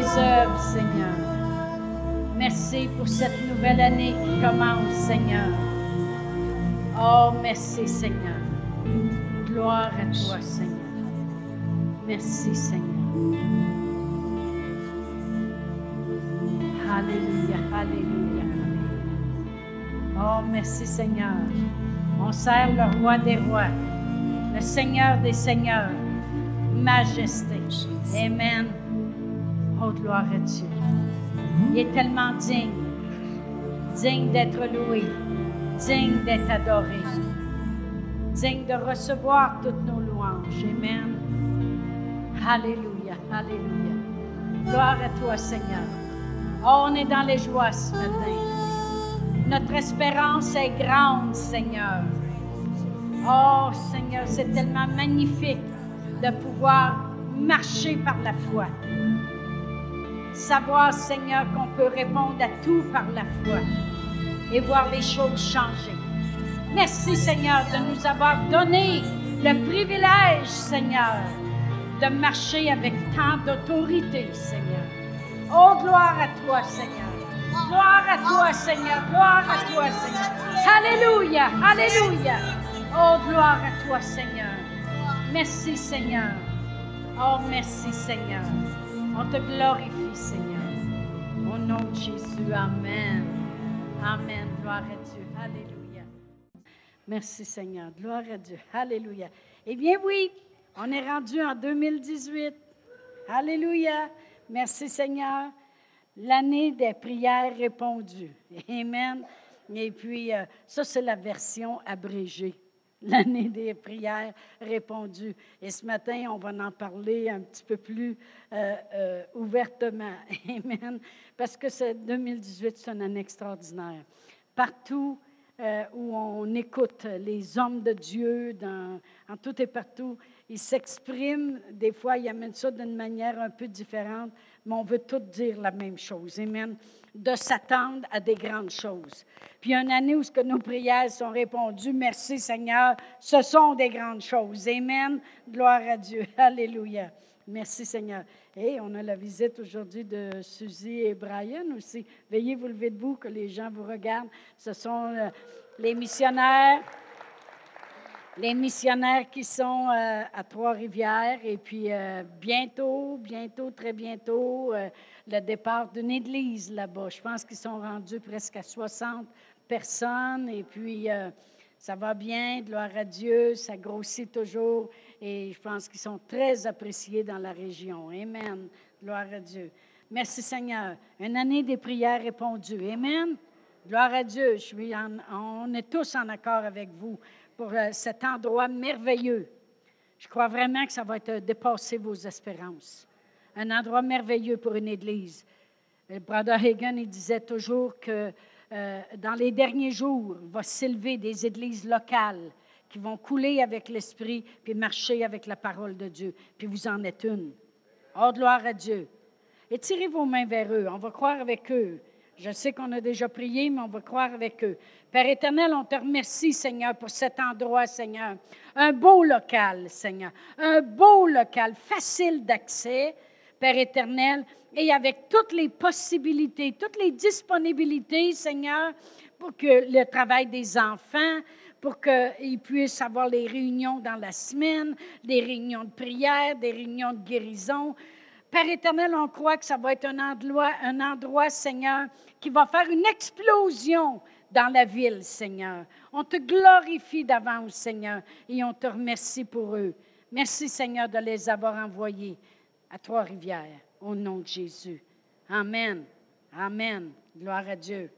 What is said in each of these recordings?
Œuvres, Seigneur. Merci pour cette nouvelle année qui commence, Seigneur. Oh, merci, Seigneur. Gloire à toi, Seigneur. Merci, Seigneur. Alléluia, Alléluia. Oh, merci, Seigneur. On sert le roi des rois, le Seigneur des seigneurs, majesté. Amen. Gloire à Dieu. Il est tellement digne, digne d'être loué, digne d'être adoré, digne de recevoir toutes nos louanges. Amen. Alléluia, Alléluia. Gloire à toi, Seigneur. Oh, on est dans les joies ce matin. Notre espérance est grande, Seigneur. Oh, Seigneur, c'est tellement magnifique de pouvoir marcher par la foi. Savoir, Seigneur, qu'on peut répondre à tout par la foi et voir les choses changer. Merci, Seigneur, de nous avoir donné le privilège, Seigneur, de marcher avec tant d'autorité, Seigneur. Oh, gloire à toi, Seigneur. Gloire à toi, Seigneur. Gloire à toi, Seigneur. Alléluia. Alléluia. Oh, gloire à toi, Seigneur. Merci, Seigneur. Oh, merci, Seigneur. On te glorifie, Seigneur. Au nom de Jésus. Amen. Amen. Gloire à Dieu. Alléluia. Merci, Seigneur. Gloire à Dieu. Alléluia. Eh bien, oui, on est rendu en 2018. Alléluia. Merci Seigneur. L'année des prières répondues. Amen. Et puis, euh, ça, c'est la version abrégée. L'année des prières répondues. Et ce matin, on va en parler un petit peu plus euh, euh, ouvertement. Amen. Parce que 2018, c'est une année extraordinaire. Partout où on écoute les hommes de Dieu, en tout et partout, ils s'expriment. Des fois, ils amènent ça d'une manière un peu différente mais on veut tous dire la même chose. Amen. De s'attendre à des grandes choses. Puis une année où ce que nos prières sont répondues, merci Seigneur, ce sont des grandes choses. Amen. Gloire à Dieu. Alléluia. Merci Seigneur. Et on a la visite aujourd'hui de Suzy et Brian aussi. Veuillez vous lever debout, que les gens vous regardent. Ce sont euh, les missionnaires les missionnaires qui sont euh, à Trois-Rivières et puis euh, bientôt, bientôt, très bientôt, le départ d'une église là-bas. Je pense qu'ils sont rendus presque à 60 personnes et puis ça va bien, gloire à Dieu, ça grossit toujours et je pense qu'ils sont très appréciés dans la région. Amen. Gloire à Dieu. Merci Seigneur. Une année des prières répondues. Amen. Gloire à Dieu. On est tous en accord avec vous pour euh, cet endroit merveilleux. Je crois vraiment que ça va être euh, dépasser vos espérances. Un endroit merveilleux pour une Église. Le Brother Hagan, il disait toujours que euh, dans les derniers jours, il va s'élever des églises locales qui vont couler avec l'Esprit puis marcher avec la parole de Dieu. Puis vous en êtes une. Oh, gloire à Dieu. Et tirez vos mains vers eux. On va croire avec eux. Je sais qu'on a déjà prié, mais on va croire avec eux. Père éternel, on te remercie, Seigneur, pour cet endroit, Seigneur. Un beau local, Seigneur. Un beau local, facile d'accès, Père éternel, et avec toutes les possibilités, toutes les disponibilités, Seigneur, pour que le travail des enfants, pour qu'ils puissent avoir les réunions dans la semaine, des réunions de prière, des réunions de guérison. Père éternel, on croit que ça va être un endroit, un endroit, Seigneur, qui va faire une explosion dans la ville, Seigneur. On te glorifie d'avance, Seigneur, et on te remercie pour eux. Merci, Seigneur, de les avoir envoyés à Trois-Rivières, au nom de Jésus. Amen. Amen. Gloire à Dieu.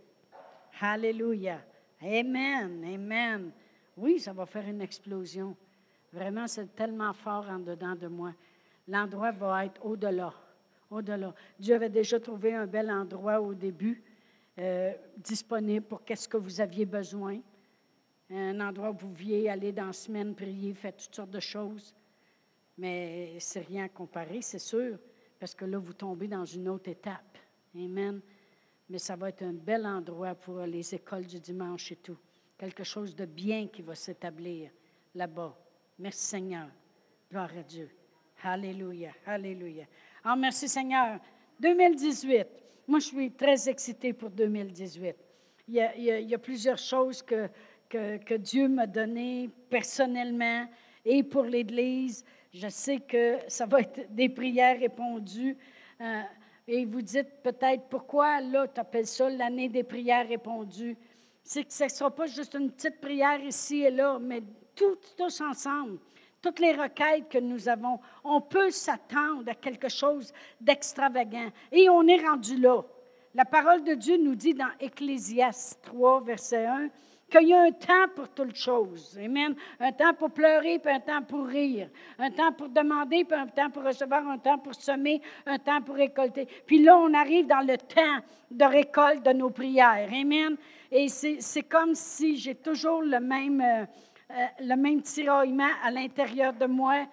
Alléluia. Amen. Amen. Oui, ça va faire une explosion. Vraiment, c'est tellement fort en dedans de moi. L'endroit va être au-delà. Au-delà. Dieu avait déjà trouvé un bel endroit au début. Euh, disponible pour qu'est-ce que vous aviez besoin. Un endroit où vous pouviez aller dans la semaine, prier, faire toutes sortes de choses. Mais c'est rien à comparer, c'est sûr, parce que là, vous tombez dans une autre étape. Amen. Mais ça va être un bel endroit pour les écoles du dimanche et tout. Quelque chose de bien qui va s'établir là-bas. Merci Seigneur. Gloire à Dieu. Alléluia. Alléluia. Ah, merci Seigneur. 2018. Moi, je suis très excitée pour 2018. Il y a, il y a, plusieurs choses que, que, que Dieu m'a données personnellement et pour l'Église. Je sais que ça va être des prières répondues. Euh, et vous dites peut-être pourquoi là, tu appelles ça l'année des prières répondues? C'est que ce ne sera pas juste une petite prière ici et là, mais tout, tous ensemble toutes les requêtes que nous avons, on peut s'attendre à quelque chose d'extravagant. Et on est rendu là. La parole de Dieu nous dit dans Ecclésias 3, verset 1, qu'il y a un temps pour toutes choses. Amen. Un temps pour pleurer, puis un temps pour rire. Un temps pour demander, puis un temps pour recevoir, un temps pour semer, un temps pour récolter. Puis là, on arrive dans le temps de récolte de nos prières. Amen. Et c'est comme si j'ai toujours le même... Euh, euh, le même tiraillement à l'intérieur de moi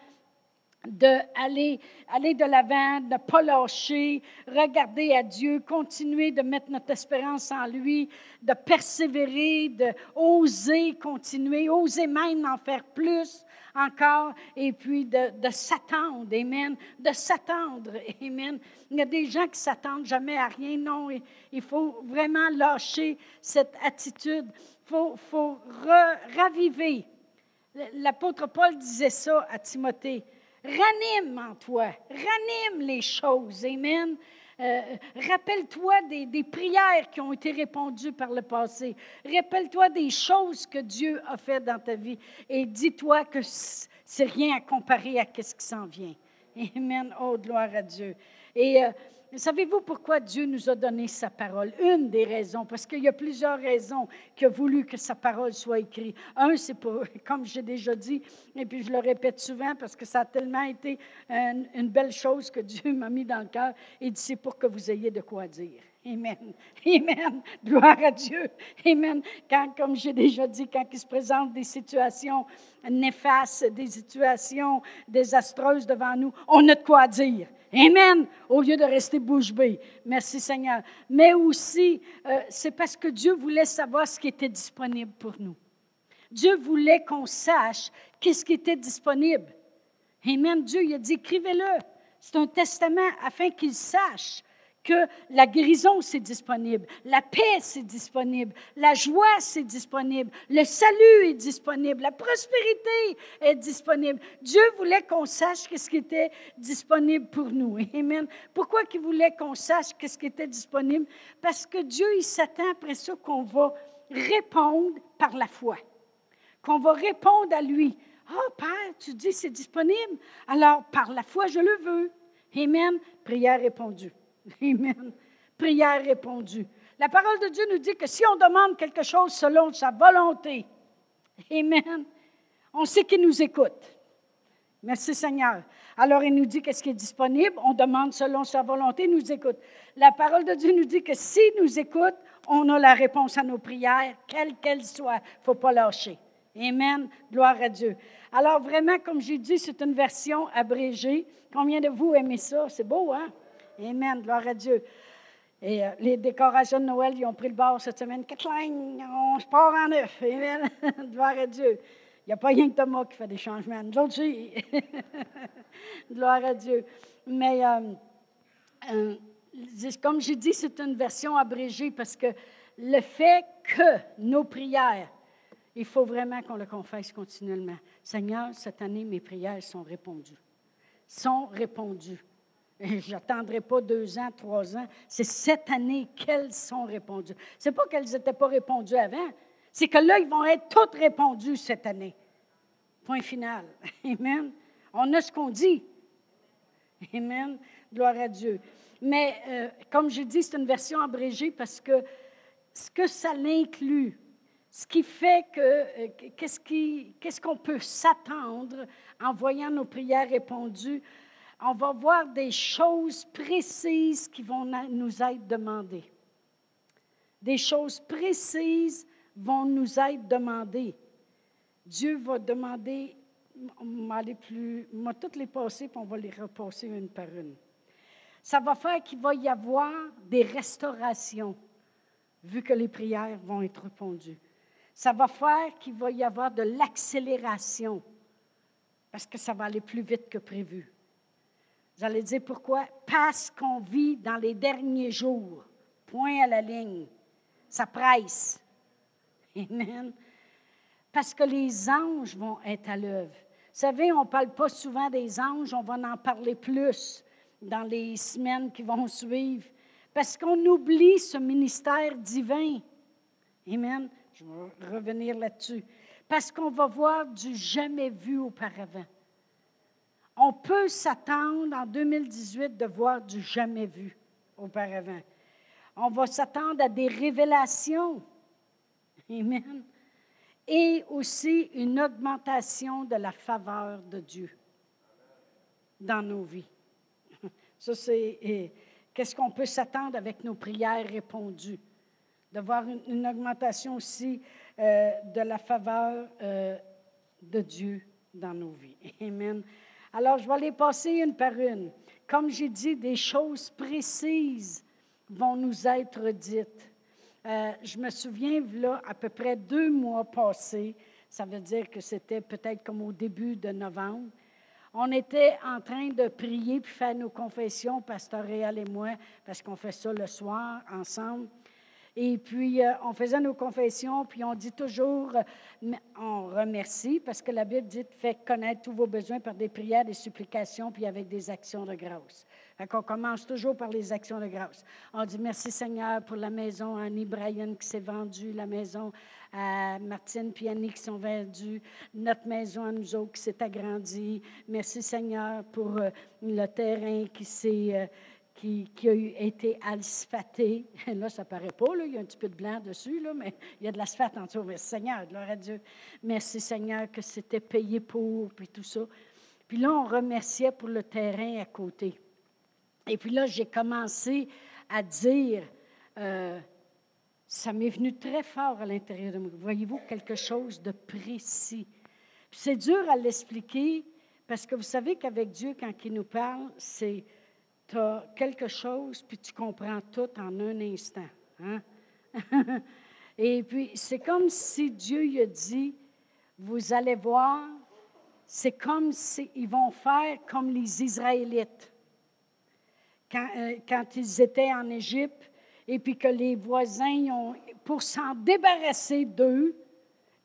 d'aller aller de l'avant, de ne pas lâcher, regarder à Dieu, continuer de mettre notre espérance en lui, de persévérer, de oser continuer, oser même en faire plus encore, et puis de, de s'attendre, Amen, de s'attendre, Amen. Il y a des gens qui s'attendent jamais à rien, non, il faut vraiment lâcher cette attitude faut, faut raviver. L'apôtre Paul disait ça à Timothée. Ranime en toi, ranime les choses. Amen. Euh, rappelle-toi des, prières qui ont été répondues par le passé. Rappelle-toi des choses que Dieu a faites dans ta vie et dis-toi que c'est rien à comparer à ce qui s'en vient. Amen. Oh, gloire à Dieu. Et euh, Savez-vous pourquoi Dieu nous a donné sa parole? Une des raisons, parce qu'il y a plusieurs raisons qu'il a voulu que sa parole soit écrite. Un, c'est pour, comme j'ai déjà dit, et puis je le répète souvent parce que ça a tellement été une, belle chose que Dieu m'a mis dans le cœur. Dit, c'est pour que vous ayez de quoi dire. Amen. Amen. Gloire à Dieu. Amen. Quand, comme j'ai déjà dit, quand il se présente des situations néfastes, des situations désastreuses devant nous, on a de quoi dire. Amen. Au lieu de rester bouche bée. Merci Seigneur. Mais aussi, euh, c'est parce que Dieu voulait savoir ce qui était disponible pour nous. Dieu voulait qu'on sache qu'est-ce qui était disponible. Amen. Dieu, il a dit, écrivez-le. C'est un testament afin qu'il sache que la guérison, c'est disponible, la paix, c'est disponible, la joie, c'est disponible, le salut est disponible, la prospérité est disponible. Dieu voulait qu'on sache ce qui était disponible pour nous. Amen. Pourquoi il voulait qu'on sache ce qui était disponible? Parce que Dieu, il s'attend après ça qu'on va répondre par la foi, qu'on va répondre à lui. Oh, Père, tu dis c'est disponible. Alors, par la foi, je le veux. Amen. Prière répondue. Amen. Prière répondue. La parole de Dieu nous dit que si on demande quelque chose selon sa volonté, Amen, on sait qu'il nous écoute. Merci Seigneur. Alors il nous dit qu'est-ce qui est disponible, on demande selon sa volonté, il nous écoute. La parole de Dieu nous dit que s'il nous écoute, on a la réponse à nos prières, quelle qu'elle soit. Il ne faut pas lâcher. Amen. Gloire à Dieu. Alors vraiment, comme j'ai dit, c'est une version abrégée. Combien de vous aimez ça? C'est beau, hein? Amen. Gloire à Dieu. Et euh, les décorations de Noël, ils ont pris le bord cette semaine. on se part en neuf. Amen. Gloire à Dieu. Il n'y a pas rien que Thomas qui fait des changements. Nous. Gloire à Dieu. Mais euh, euh, comme j'ai dit, c'est une version abrégée parce que le fait que nos prières, il faut vraiment qu'on le confesse continuellement. Seigneur, cette année, mes prières sont répondues. Sont répondues. Je n'attendrai pas deux ans, trois ans. C'est cette année qu'elles sont répondues. Ce n'est pas qu'elles n'étaient pas répondues avant. C'est que là, ils vont être toutes répondues cette année. Point final. Amen. On a ce qu'on dit. Amen. Gloire à Dieu. Mais euh, comme je dis, c'est une version abrégée parce que ce que ça l'inclut, ce qui fait que euh, qu'est-ce qu'on peut s'attendre en voyant nos prières répondues, on va voir des choses précises qui vont nous être demandées. Des choses précises vont nous être demandées. Dieu va demander, on va plus, toutes les passer, puis on va les repasser une par une. Ça va faire qu'il va y avoir des restaurations, vu que les prières vont être répondues. Ça va faire qu'il va y avoir de l'accélération, parce que ça va aller plus vite que prévu Vous allez dire pourquoi? Parce qu'on vit dans les derniers jours. Point à la ligne. Ça presse. Amen. Parce que les anges vont être à l'œuvre. Vous savez, on ne parle pas souvent des anges, on va en parler plus dans les semaines qui vont suivre. Parce qu'on oublie ce ministère divin. Amen. Je vais revenir là-dessus. Parce qu'on va voir du jamais vu auparavant. On peut s'attendre en 2018 de voir du jamais vu auparavant. On va s'attendre à des révélations. Amen. Et aussi une augmentation de la faveur de Dieu dans nos vies. Ça, c'est qu'est-ce qu'on peut s'attendre avec nos prières répondues? De voir une, augmentation aussi euh, de la faveur euh, de Dieu dans nos vies. Amen. Alors, je vais les passer une par une. Comme j'ai dit, des choses précises vont nous être dites. Euh, je me souviens, là, à peu près deux mois passés, ça veut dire que c'était peut-être comme au début de novembre, on était en train de prier puis faire nos confessions, Pasteur Réal et moi, parce qu'on fait ça le soir ensemble. Et puis, euh, on faisait nos confessions, puis on dit toujours, euh, on remercie, parce que la Bible dit, faites connaître tous vos besoins par des prières, des supplications, puis avec des actions de grâce. Fait qu'on commence toujours par les actions de grâce. On dit merci Seigneur pour la maison à Annie Bryan qui s'est vendue, la maison à Martine et Annie qui sont vendues, notre maison à nous autres qui s'est agrandie. Merci Seigneur pour euh, le terrain qui s'est qui, a été asphalté. Là, ça paraît pas, là, il y a un petit peu de blanc dessus, là, mais il y a de l'asphalte en dessous. Merci Seigneur, gloire à Dieu. Merci Seigneur que c'était payé pour, puis tout ça. Puis là, on remerciait pour le terrain à côté. Et puis là, j'ai commencé à dire, euh, ça m'est venu très fort à l'intérieur de moi. Voyez-vous quelque chose de précis? Puis c'est dur à l'expliquer parce que vous savez qu'avec Dieu, quand il nous parle, c'est tu as quelque chose, puis tu comprends tout en un instant. Hein? Et puis, c'est comme si Dieu lui a dit, vous allez voir, c'est comme s'ils vont faire comme les Israélites. Quand, euh, quand ils étaient en Égypte, et puis que les voisins, ont, pour s'en débarrasser d'eux,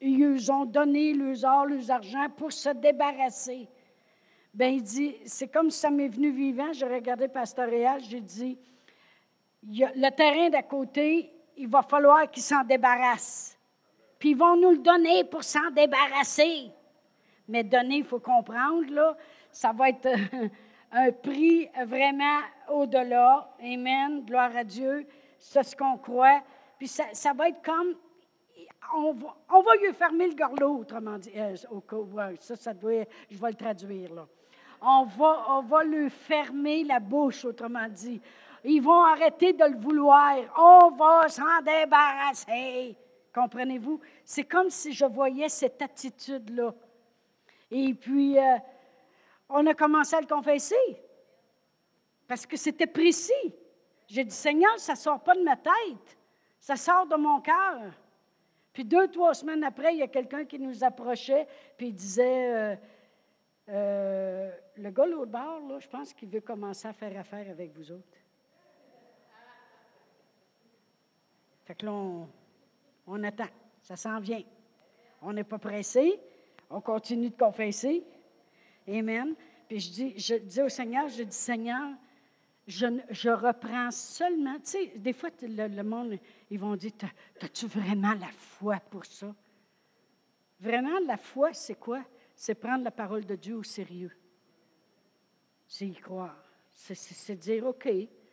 ils ont donné leurs or, leurs argent pour se débarrasser. Bien, il dit, c'est comme si ça m'est venu vivant. J'ai regardé Pastoréal, j'ai dit, le terrain d'à côté, il va falloir qu'il s'en débarrasse. Puis ils vont nous le donner pour s'en débarrasser. Mais donner, il faut comprendre, là, ça va être un prix vraiment au-delà. Amen. Gloire à Dieu. C'est ce qu'on croit. Puis ça, ça, va être comme. On va, on va lui fermer le gorlot, autrement dit. Euh, ça, ça doit. Je vais le traduire, là on va, on va lui fermer la bouche, autrement dit. Ils vont arrêter de le vouloir. On va s'en débarrasser. Comprenez-vous? C'est comme si je voyais cette attitude-là. Et puis, euh, on a commencé à le confesser. Parce que c'était précis. J'ai dit, Seigneur, ça ne sort pas de ma tête. Ça sort de mon cœur. Puis deux, trois semaines après, il y a quelqu'un qui nous approchait, puis il disait, euh, euh, le gars l'autre bord, là, je pense qu'il veut commencer à faire affaire avec vous autres. Fait que là, on, attend. Ça s'en vient. On n'est pas pressé. On continue de confesser. Amen. Puis je dis, je dis au Seigneur, je dis, Seigneur, je, je reprends seulement. Tu sais, des fois, le, le monde, ils vont dire, as-tu vraiment la foi pour ça? Vraiment, la foi, c'est quoi? C'est prendre la parole de Dieu au sérieux. C'est y croire. C'est dire, OK,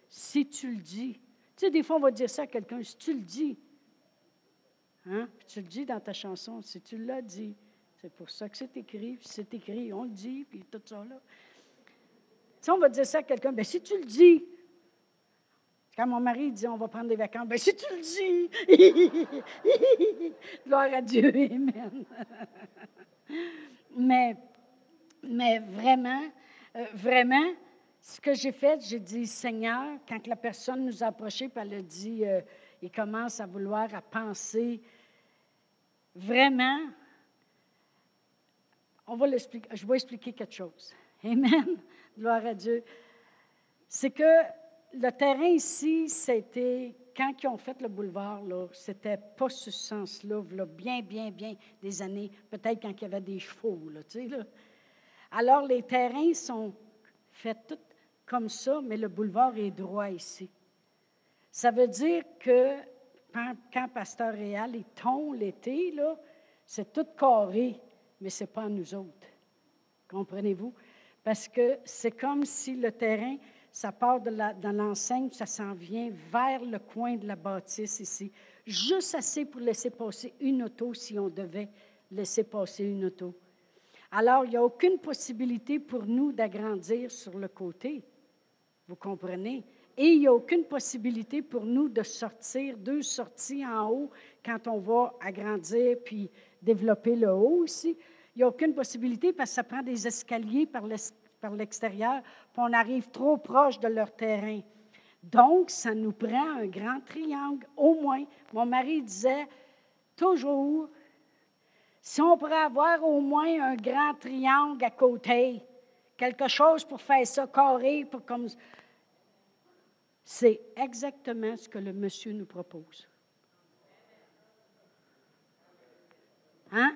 si tu le dis. Tu sais, des fois, on va dire ça à quelqu'un, si tu le dis. Hein? Puis tu le dis dans ta chanson, si tu l'as dit. C'est pour ça que c'est écrit, puis c'est écrit, on le dit, puis tout ça là. Tu sais, on va dire ça à quelqu'un, bien, si tu le dis, quand mon mari dit on va prendre des vacances, bien, si tu le dis, gloire à Dieu, Amen. Mais, mais vraiment, euh, vraiment, ce que j'ai fait, j'ai dit, Seigneur, quand la personne nous a approchés, puis elle a dit, euh, il commence à vouloir, à penser, vraiment, on va l'expliquer, je vais expliquer quelque chose. Amen. Gloire à Dieu. c'est que le terrain ici, c'était, quand ils ont fait le boulevard, là, c'était pas ce sens-là, bien, bien, bien des années, peut-être quand il y avait des chevaux, là, tu sais. Alors, les terrains sont faits tout comme ça, mais le boulevard est droit ici. Ça veut dire que quand Pasteur Réal est ton l'été, là, c'est tout carré, mais ce n'est pas nous autres. Comprenez-vous? Parce que c'est comme si le terrain, ça part de l'enseigne, ça s'en vient vers le coin de la bâtisse ici, juste assez pour laisser passer une auto si on devait laisser passer une auto. Alors, il n'y a aucune possibilité pour nous d'agrandir sur le côté. Vous comprenez? Et il n'y a aucune possibilité pour nous de sortir, deux sorties en haut quand on va agrandir puis développer le haut aussi. Il n'y a aucune possibilité parce que ça prend des escaliers par l'extérieur, puis on arrive trop proche de leur terrain. Donc, ça nous prend un grand triangle, au moins. Mon mari disait toujours, si on pourrait avoir au moins un grand triangle à côté, quelque chose pour faire ça carré, pour comme. C'est exactement ce que le monsieur nous propose. Hein?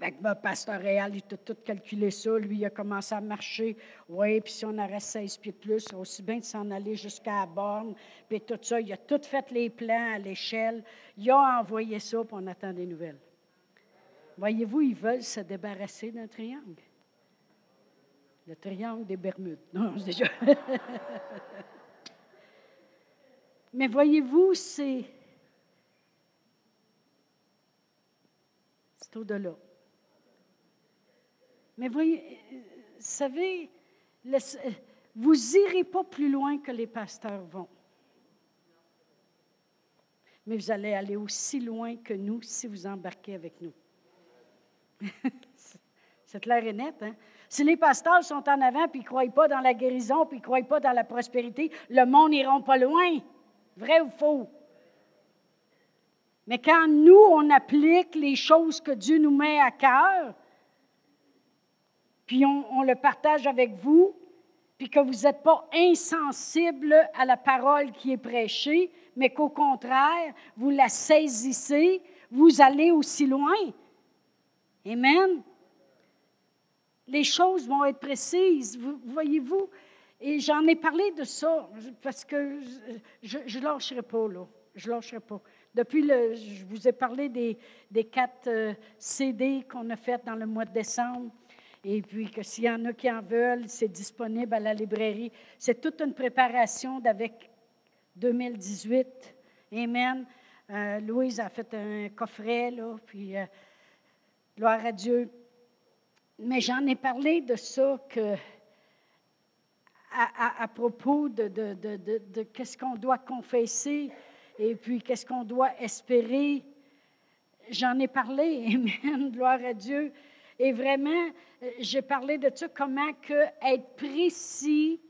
Avec le pasteur Réal, il a tout calculé ça. Lui, il a commencé à marcher. Oui, puis si on aurait 16 pieds de plus, aussi bien de s'en aller jusqu'à la borne. Puis tout ça, il a tout fait les plans à l'échelle. Il a envoyé ça, puis on attend des nouvelles. Voyez-vous, ils veulent se débarrasser d'un triangle. Le triangle des Bermudes. Non, c'est déjà. Mais voyez-vous, c'est. C'est au-delà. Mais voyez, vous savez, vous n'irez pas plus loin que les pasteurs vont. Mais vous allez aller aussi loin que nous si vous embarquez avec nous. C'est clair et net. Hein? Si les pasteurs sont en avant puis ne croient pas dans la guérison puis ne croient pas dans la prospérité, le monde n'ira pas loin. Vrai ou faux? Mais quand nous, on applique les choses que Dieu nous met à cœur, puis on, le partage avec vous, puis que vous n'êtes pas insensible à la parole qui est prêchée, mais qu'au contraire, vous la saisissez, vous allez aussi loin. Amen. Les choses vont être précises, voyez-vous? Et j'en ai parlé de ça parce que je ne lâcherai pas, là. Je lâcherai pas. Depuis le, je vous ai parlé des, des quatre euh, CD qu'on a fait dans le mois de décembre. Et puis que s'il y en a qui en veulent, c'est disponible à la librairie. C'est toute une préparation d'avec 2018. Amen. Euh, Louise a fait un coffret, là, puis euh, gloire à Dieu. Mais j'en ai parlé de ça que, à, propos de, de, de, qu'est-ce qu'on doit confesser et puis qu'est-ce qu'on doit espérer. J'en ai parlé, Amen, gloire à Dieu. Et vraiment, euh, j'ai parlé de ça, comment que être précis,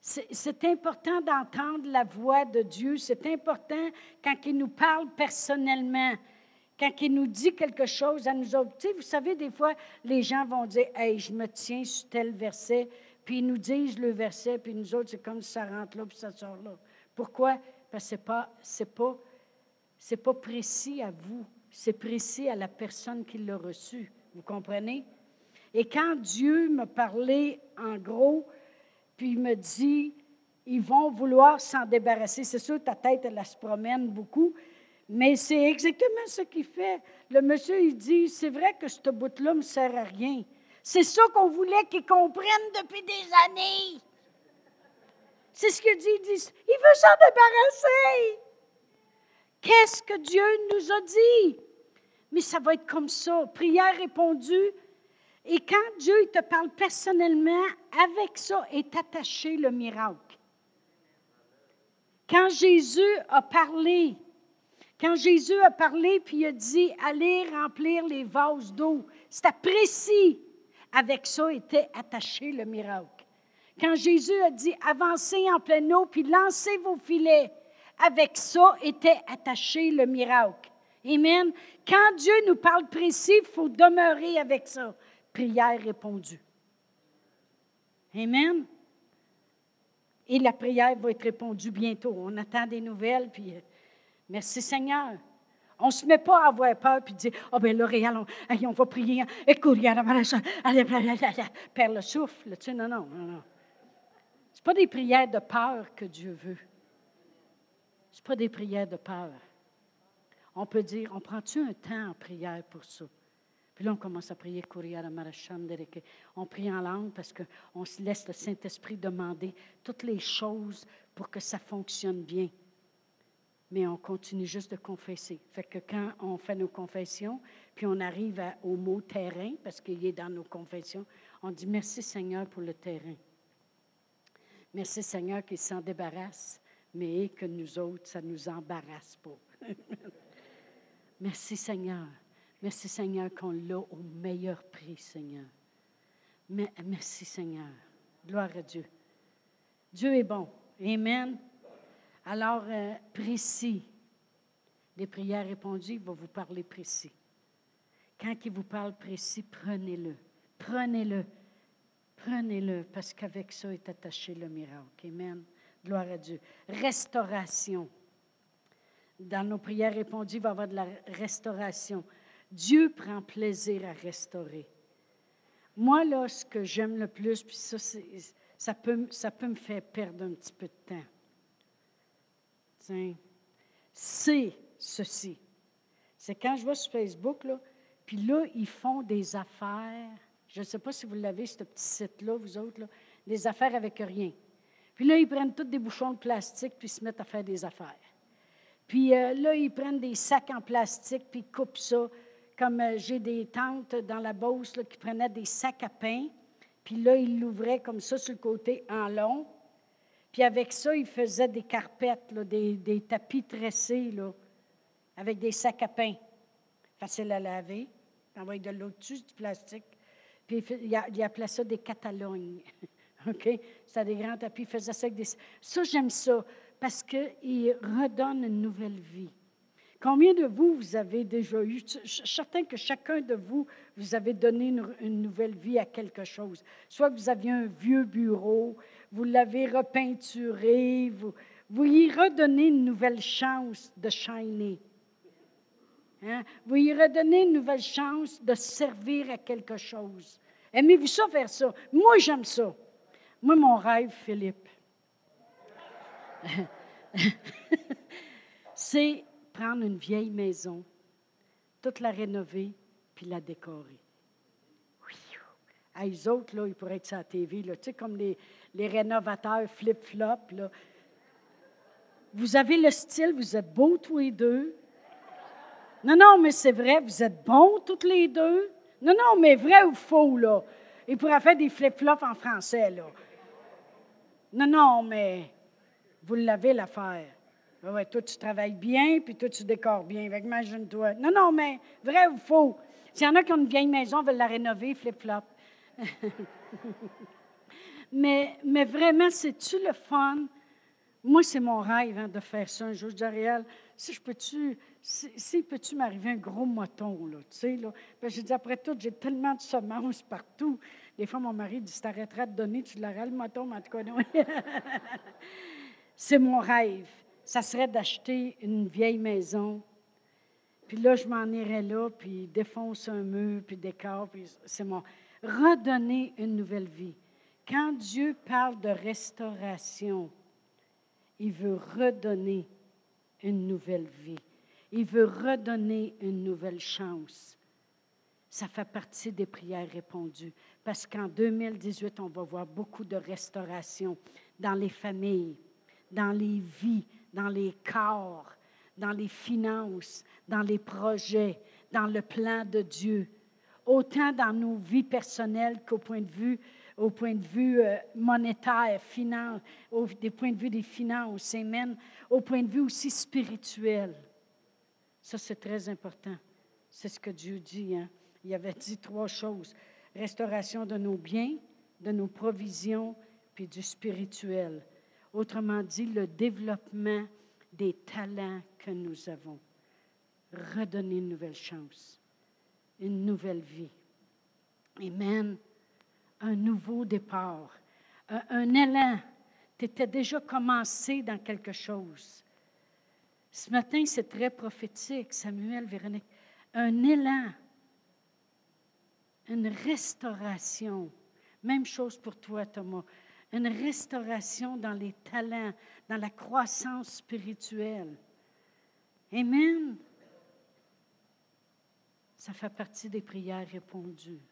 c'est important d'entendre la voix de Dieu. C'est important quand il nous parle personnellement, quand il nous dit quelque chose à nous autres. Vous savez, des fois, les gens vont dire Hey, je me tiens sur tel verset, puis ils nous disent le verset, puis nous autres, c'est comme ça rentre là, puis ça sort là. Pourquoi? Parce que ce n'est pas, pas, pas précis à vous, c'est précis à la personne qui l'a reçu. Vous comprenez? Et quand Dieu me parlait en gros, puis il me dit, ils vont vouloir s'en débarrasser. C'est sûr, ta tête, elle, se promène beaucoup, mais c'est exactement ce qu'il fait. Le monsieur, il dit, c'est vrai que ce bout-là ne me sert à rien. C'est ça qu'on voulait qu'ils comprennent depuis des années. C'est ce qu'il dit. Dit, il veut s'en débarrasser. Qu'est-ce que Dieu nous a dit? Mais ça va être comme ça, prière répondue. Et quand Dieu te parle personnellement, avec ça est attaché le miracle. Quand Jésus a parlé, quand Jésus a parlé puis il a dit allez remplir les vases d'eau, c'était précis. Avec ça était attaché le miracle. Quand Jésus a dit avancez en pleine eau puis lancez vos filets, avec ça était attaché le miracle. Amen. Quand Dieu nous parle précis, il faut demeurer avec ça. Prière répondue. Amen. Et la prière va être répondue bientôt. On attend des nouvelles, puis euh, merci Seigneur. On ne se met pas à avoir peur puis dire Ah, oh, bien là, Réal, on, on va prier. Écoute, allez, perd le souffle. Tu sais, non, non, non, non. Ce pas des prières de peur que Dieu veut. Ce pas des prières de peur. On peut dire On prend-tu un temps en prière pour ça? Puis là, on commence à prier On prie en langue parce qu'on se laisse le Saint-Esprit demander toutes les choses pour que ça fonctionne bien. Mais on continue juste de confesser. Fait que quand on fait nos confessions, puis on arrive au mot terrain, parce qu'il est dans nos confessions, on dit merci Seigneur pour le terrain. Merci Seigneur qu'il s'en débarrasse, mais que nous autres, ça nous embarrasse pas. merci Seigneur. Merci Seigneur qu'on l'a au meilleur prix, Seigneur. Merci Seigneur. Gloire à Dieu. Dieu est bon. Amen. Alors, euh, précis. Les prières répondues, il va vous parler précis. Quand il vous parle précis, prenez-le. Prenez-le. Prenez-le, parce qu'avec ça est attaché le miracle. Amen. Gloire à Dieu. Restauration. Dans nos prières répondues, il va y avoir de la restauration. Dieu prend plaisir à restaurer. Moi, là, ce que j'aime le plus, puis ça, ça, peut, ça peut me faire perdre un petit peu de temps. C'est ceci. C'est quand je vais sur Facebook, là, puis là, ils font des affaires. Je ne sais pas si vous l'avez, ce petit site-là, vous autres, là, des affaires avec rien. Puis là, ils prennent tous des bouchons de plastique, puis se mettent à faire des affaires. Puis euh, là, ils prennent des sacs en plastique, puis ils coupent ça comme euh, j'ai des tantes dans la Beauce qui prenaient des sacs à pain, puis là, ils l'ouvraient comme ça sur le côté en long. Puis avec ça, ils faisaient des carpettes, des, tapis tressés, là, avec des sacs à pain. Facile à laver. Envoyer de l'eau dessus, du plastique. Puis il, il appelait ça des Catalognes. OK? C'est des grands tapis. Ils faisaient ça avec des. Ça, j'aime ça, parce qu'il redonne une nouvelle vie. Combien de vous, vous avez déjà eu, certain que chacun de vous, vous avez donné une, nouvelle vie à quelque chose. Soit vous aviez un vieux bureau, vous l'avez repeinturé, vous, vous y redonnez une nouvelle chance de shiner. Hein? Vous y redonnez une nouvelle chance de servir à quelque chose. Aimez-vous ça faire ça? Moi, j'aime ça. Moi, mon rêve, Philippe, c'est prendre une vieille maison, toute la rénover, puis la décorer. À eux autres, là, ils pourraient être sur la TV, là, tu sais, comme les, les rénovateurs flip-flop. Vous avez le style, vous êtes beaux tous les deux. Non, non, mais c'est vrai, vous êtes bons tous les deux. Non, non, mais vrai ou faux, là. Ils pourraient faire des flip-flops en français, là. Non, non, mais vous l'avez l'affaire. Ah oui, toi, tu travailles bien, puis toi, tu décores bien. Imagine-toi. Non, non, mais vrai ou faux? S'il y en a qui ont une vieille maison, veulent la rénover, flip-flop. mais, mais vraiment, c'est-tu le fun? Moi, c'est mon rêve hein, de faire ça un jour. Je dis à si je peux-tu, si, peux-tu m'arriver un gros moton, là, tu sais, là? je dis, après tout, j'ai tellement de semences partout. Des fois, mon mari dit, si t'arrêteras de donner, tu l'auras le moton, mais en tout cas, non. c'est mon rêve ça serait d'acheter une vieille maison. Puis là, je m'en irais là, puis défonce un mur, puis décore, puis c'est mon. Redonner une nouvelle vie. Quand Dieu parle de restauration, il veut redonner une nouvelle vie. Il veut redonner une nouvelle chance. Ça fait partie des prières répondues. Parce qu'en 2018, on va voir beaucoup de restauration dans les familles, dans les vies, dans les corps, dans les finances, dans les projets, dans le plan de Dieu, autant dans nos vies personnelles qu'au point de vue euh, monétaire, finance, au des points de vue des finances, amen, au point de vue aussi spirituel. Ça, c'est très important. C'est ce que Dieu dit. Hein? Il avait dit trois choses. Restauration de nos biens, de nos provisions, puis du spirituel. Autrement dit, le développement des talents que nous avons. Redonner une nouvelle chance, une nouvelle vie. Amen. Un nouveau départ. un, un élan. Tu étais déjà commencé dans quelque chose. Ce matin, c'est très prophétique, Samuel, Véronique. Un élan, une restauration. Même chose pour toi, Thomas. Une restauration dans les talents, dans la croissance spirituelle. Amen. Ça fait partie des prières répondues.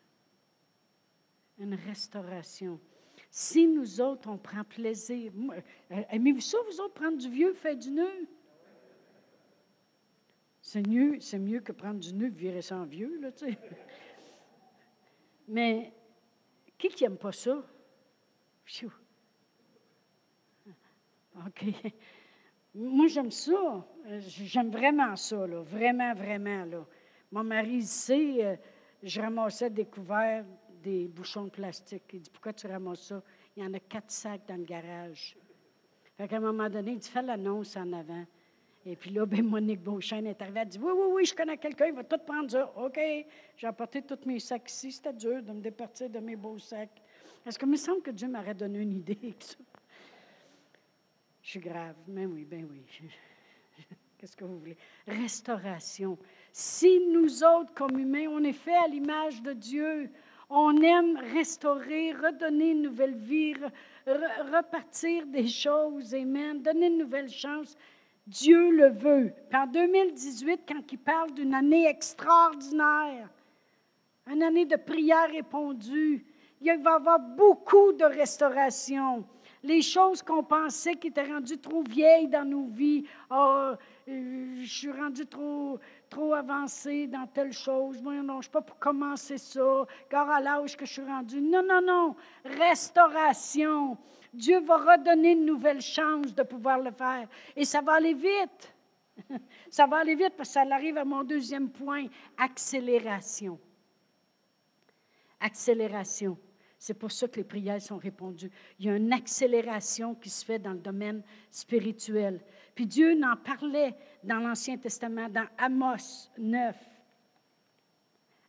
Une restauration. Si nous autres, on prend plaisir, euh, aimez-vous ça, vous autres, prendre du vieux fait du nœud? C'est mieux, que prendre du nœud virer sans vieux, là, tu. Mais qui n'aime pas ça? OK. Moi, j'aime ça. J'aime vraiment ça, là. Vraiment, vraiment, là. Mon mari sait, euh, je ramassais des couverts, des bouchons de plastique. Il dit Pourquoi tu ramasses ça? Il y en a quatre sacs dans le garage. Fait qu'à un moment donné, il dit Fais l'annonce en avant. Et puis là, ben, Monique Beauchesne est arrivée. Elle dit Oui, oui, oui, je connais quelqu'un, il va tout prendre ça. OK. J'ai apporté tous mes sacs ici. C'était dur de me départir de mes beaux sacs. Est-ce que me semble que Dieu m'aurait donné une idée? Je suis grave. Mais oui, ben oui. Qu'est-ce que vous voulez? Restauration. Si nous autres, comme humains, on est fait à l'image de Dieu, on aime restaurer, redonner une nouvelle vie, repartir des choses, Amen, donner une nouvelle chance. Dieu le veut. Puis en 2018, quand il parle d'une année extraordinaire, une année de prière répondue, il va y avoir beaucoup de restauration. Les choses qu'on pensait qui étaient rendues trop vieilles dans nos vies, oh, je suis rendu trop, trop avancé dans telle chose. Non, je ne suis pas pour commencer ça, car à l'âge que je suis rendu. Non, non, non. Restauration. Dieu va redonner une nouvelle chance de pouvoir le faire. Et ça va aller vite. Ça va aller vite parce que ça arrive à mon deuxième point, accélération. Accélération. C'est pour ça que les prières sont répondues. Il y a une accélération qui se fait dans le domaine spirituel. Puis Dieu n'en parlait dans l'Ancien Testament, dans Amos 9.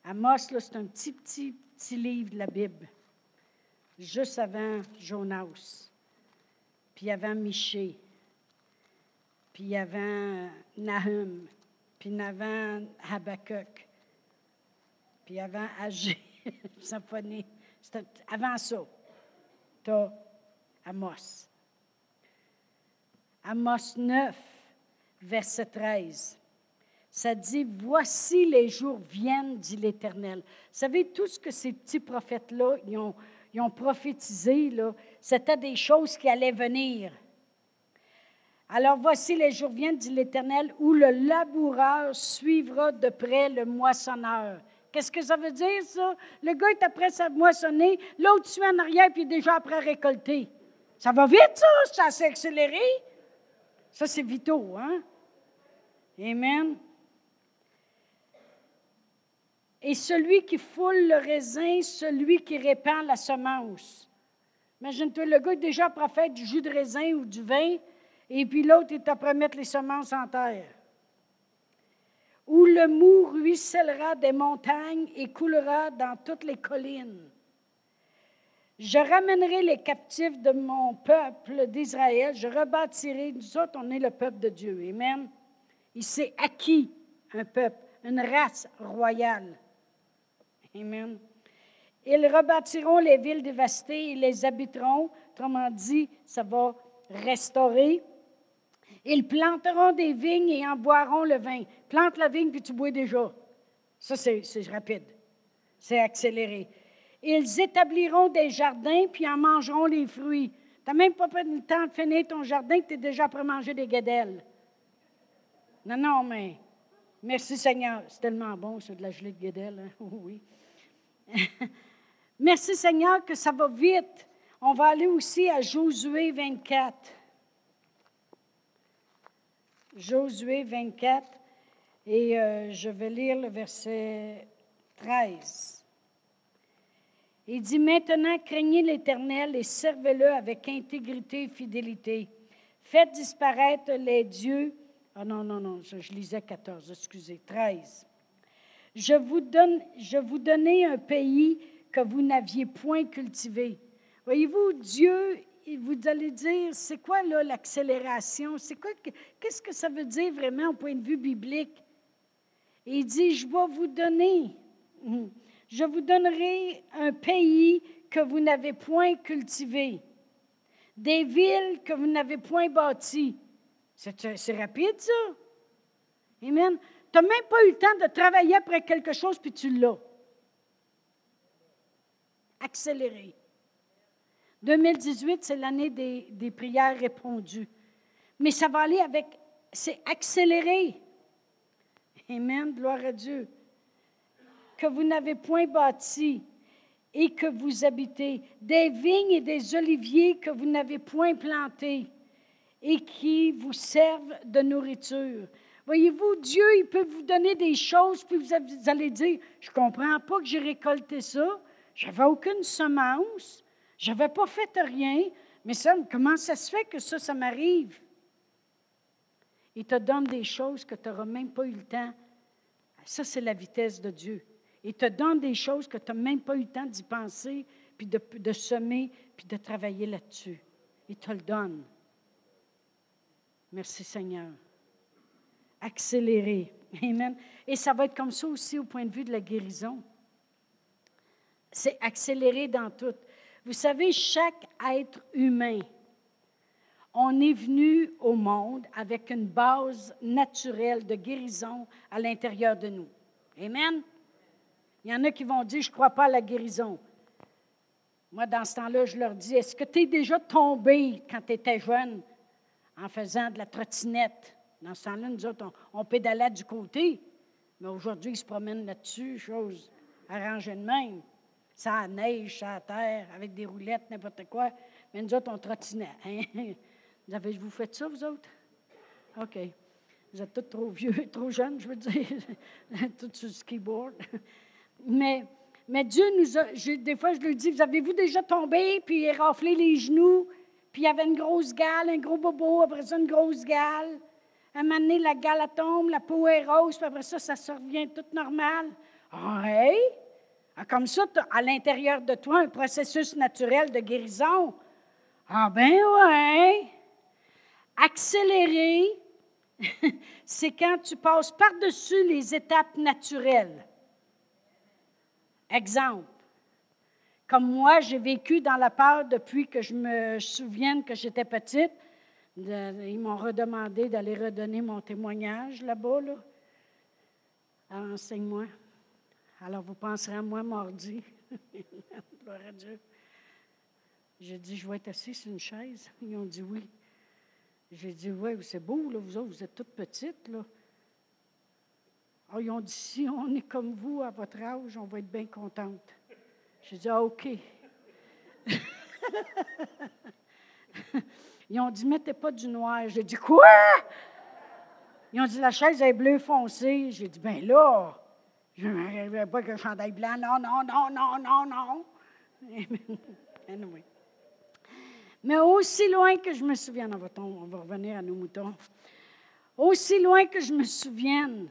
Amos, c'est un petit, petit, petit livre de la Bible juste avant Jonas, puis avant Miché, puis avant Nahum, puis avant Habakkuk, puis avant Agé, Symphonie. Avant ça, tu as Amos. Amos 9, verset 13. Ça dit, voici les jours viennent, dit l'Éternel. Vous savez, tout ce que ces petits prophètes-là, ils ont, ont prophétisé, c'était des choses qui allaient venir. Alors voici les jours viennent, dit l'Éternel, où le laboureur suivra de près le moissonneur. Qu'est-ce que ça veut dire, ça? Le gars est après moissonner, l'autre suit en arrière, puis déjà après récolter. Ça va vite, ça? Ça s'est accéléré? Ça, c'est vitaux, hein? Amen. et celui qui foule le raisin, celui qui répand la semence. Imagine-toi, le gars est déjà prophète du jus de raisin ou du vin, et puis l'autre est après mettre les semences en terre. Où le mou ruissellera des montagnes et coulera dans toutes les collines. Je ramènerai les captifs de mon peuple d'Israël, je rebâtirai, nous autres, on est le peuple de Dieu. Amen. Il s'est acquis un peuple, une race royale. Amen. Ils rebâtiront les villes dévastées et les habiteront. Autrement dit, ça va restaurer. Ils planteront des vignes et en boiront le vin. Plante la vigne puis tu bois déjà. Ça, c'est rapide. C'est accéléré. Ils établiront des jardins puis en mangeront les fruits. Tu n'as même pas le temps de finir ton jardin que tu es déjà prêt à manger des guédelles. Non, non, mais merci Seigneur. C'est tellement bon, c'est de la gelée de guédelle. Hein? oui. Merci Seigneur que ça va vite. On va aller aussi à Josué 24. Josué 24, et euh, je vais lire le verset 13. Il dit, maintenant craignez l'Éternel et servez-le avec intégrité et fidélité. Faites disparaître les dieux. Ah non, non, non, je, je lisais 14, excusez, 13. Je vous, donne, je vous donnais un pays que vous n'aviez point cultivé. Voyez-vous, Dieu, vous allez dire, c'est quoi là l'accélération? C'est quoi, qu'est-ce que ça veut dire vraiment au point de vue biblique? Il dit, je vais vous donner, je vous donnerai un pays que vous n'avez point cultivé, des villes que vous n'avez point bâties. C'est rapide, ça? Amen. Tu n'as même pas eu le temps de travailler après quelque chose, puis tu l'as. Accéléré. 2018, c'est l'année des, prières répondues. Mais ça va aller avec, c'est accéléré. Amen, gloire à Dieu. Que vous n'avez point bâti et que vous habitez, des vignes et des oliviers que vous n'avez point plantés et qui vous servent de nourriture. Voyez-vous, Dieu, il peut vous donner des choses, puis vous allez dire, je ne comprends pas que j'ai récolté ça, je n'avais aucune semence, je n'avais pas fait rien, mais comment ça se fait que ça, ça m'arrive? Il te donne des choses que tu n'auras même pas eu le temps. Ça, c'est la vitesse de Dieu. Il te donne des choses que tu n'as même pas eu le temps d'y penser, puis de, de semer, puis de travailler là-dessus. Il te le donne. Merci Seigneur. Accélérer. Amen. Et ça va être comme ça aussi au point de vue de la guérison. C'est accéléré dans tout. Vous savez, chaque être humain, on est venu au monde avec une base naturelle de guérison à l'intérieur de nous. Amen? Il y en a qui vont dire, je ne crois pas à la guérison. Moi, dans ce temps-là, je leur dis, est-ce que tu es déjà tombé quand tu étais jeune en faisant de la trottinette? Dans ce temps-là, nous autres, on, pédalait du côté, mais aujourd'hui, ils se promènent là-dessus, chose arrangée de même ça neige, ça terre, avec des roulettes, n'importe quoi. Mais nous autres, on trottinait. Hein? Vous, avez, vous faites ça, vous autres? OK. Vous êtes tous trop vieux, trop jeunes, je veux dire, tous sur le skiboard. Mais, mais Dieu nous a, des fois, je lui dis, vous avez-vous déjà tombé, puis raflé les genoux, puis il y avait une grosse gale, un gros bobo, après ça, une grosse gale. Un moment la gale tombe, la peau est rose, puis après ça, ça se revient tout normal. Ah, comme ça, à l'intérieur de toi, un processus naturel de guérison. Ah ben ouais. Accélérer, c'est quand tu passes par-dessus les étapes naturelles. Exemple, comme moi, j'ai vécu dans la peur depuis que je me souvienne que j'étais petite. ils m'ont redemandé d'aller redonner mon témoignage là-bas. Là. Enseigne-moi. Alors, vous penserez à moi mardi. Gloire à. J'ai dit, je vais être assis sur une chaise. Ils ont dit oui. J'ai dit, oui, c'est beau, là, vous autres, vous êtes toutes petites, là. Alors, ils ont dit, si on est comme vous à votre âge, on va être bien contente. J'ai dit, ah, OK. Ils ont dit, mettez pas du noir. J'ai dit, quoi? Ils ont dit, la chaise est bleue foncée. J'ai dit, ben là, je ne rêvais pas que chandail blanc. Non, non, non, non, non, non. Mais aussi loin que je me souvienne, on va, on va revenir à nos moutons. Aussi loin que je me souvienne,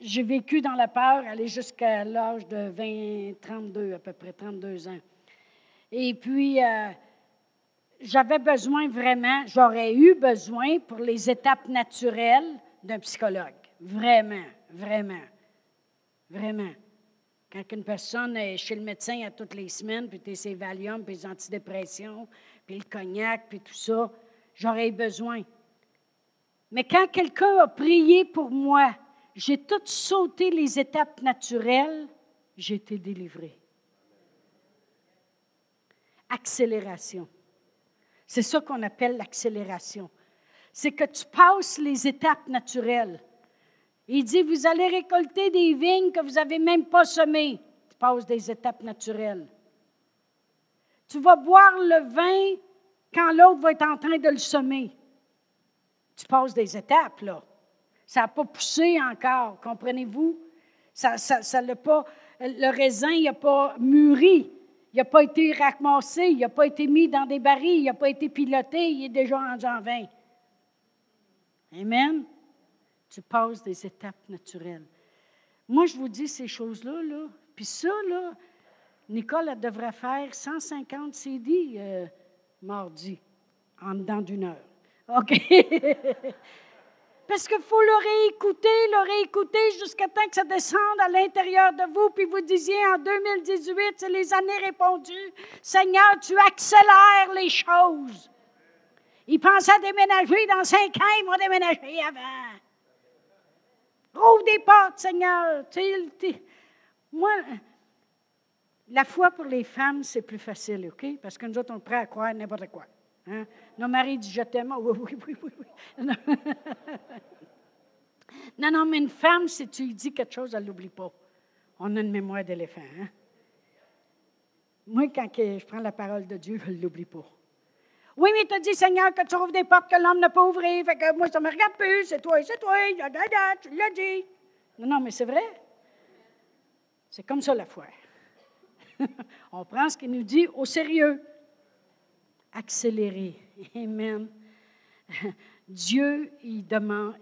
j'ai vécu dans la peur, aller jusqu'à l'âge de 20, 32, à peu près 32 ans. Et puis, euh, j'avais besoin vraiment, j'aurais eu besoin pour les étapes naturelles d'un psychologue. Vraiment, vraiment. Vraiment. Quand une personne est chez le médecin à toutes les semaines, puis tu ses Valium, puis les antidépressions, puis le cognac, puis tout ça, j'aurais besoin. Mais quand quelqu'un a prié pour moi, j'ai tout sauté les étapes naturelles, j'ai été délivré. Accélération. C'est ça qu'on appelle l'accélération. C'est que tu passes les étapes naturelles. Il dit, vous allez récolter des vignes que vous n'avez même pas semées. Tu passes des étapes naturelles. Tu vas boire le vin quand l'autre va être en train de le semer. Tu passes des étapes, là. Ça n'a pas poussé encore, comprenez-vous? Ça, ça, pas, le raisin, n'a pas mûri. Il n'a pas été ramassé, il n'a pas été mis dans des barils, il n'a pas été piloté, il est déjà en vin. Amen tu passes des étapes naturelles. Moi, je vous dis ces choses-là, là, puis ça, là, Nicole, elle devrait faire 150 CD euh, mardi, en dedans d'une heure. OK? Parce qu'il faut le réécouter, le réécouter jusqu'à temps que ça descende à l'intérieur de vous, puis vous disiez en 2018, c'est les années répondues, Seigneur, tu accélères les choses. Ils pensaient déménager dans cinq ans, ils vont déménager avant. Rouvre des portes, Seigneur. moi, la foi pour les femmes, c'est plus facile, OK? Parce que nous autres, on est prêts à croire n'importe quoi. Hein? Nos maris disent Je t'aime. Oui, oui, oui, oui. oui. Non. non, mais une femme, si tu lui dis quelque chose, elle ne l'oublie pas. On a une mémoire d'éléphant. Hein? Moi, quand je prends la parole de Dieu, je ne l'oublie pas. Oui, mais tu as dit, Seigneur, que tu ouvres des portes que l'homme n'a pas ouvert. Fait que moi, ça ne me regarde plus. C'est toi, c'est toi. Tu l'as dit. Non, non, mais c'est vrai. C'est comme ça la foi. On prend ce qu'il nous dit au sérieux. Accélérer. Amen. Dieu, il demande,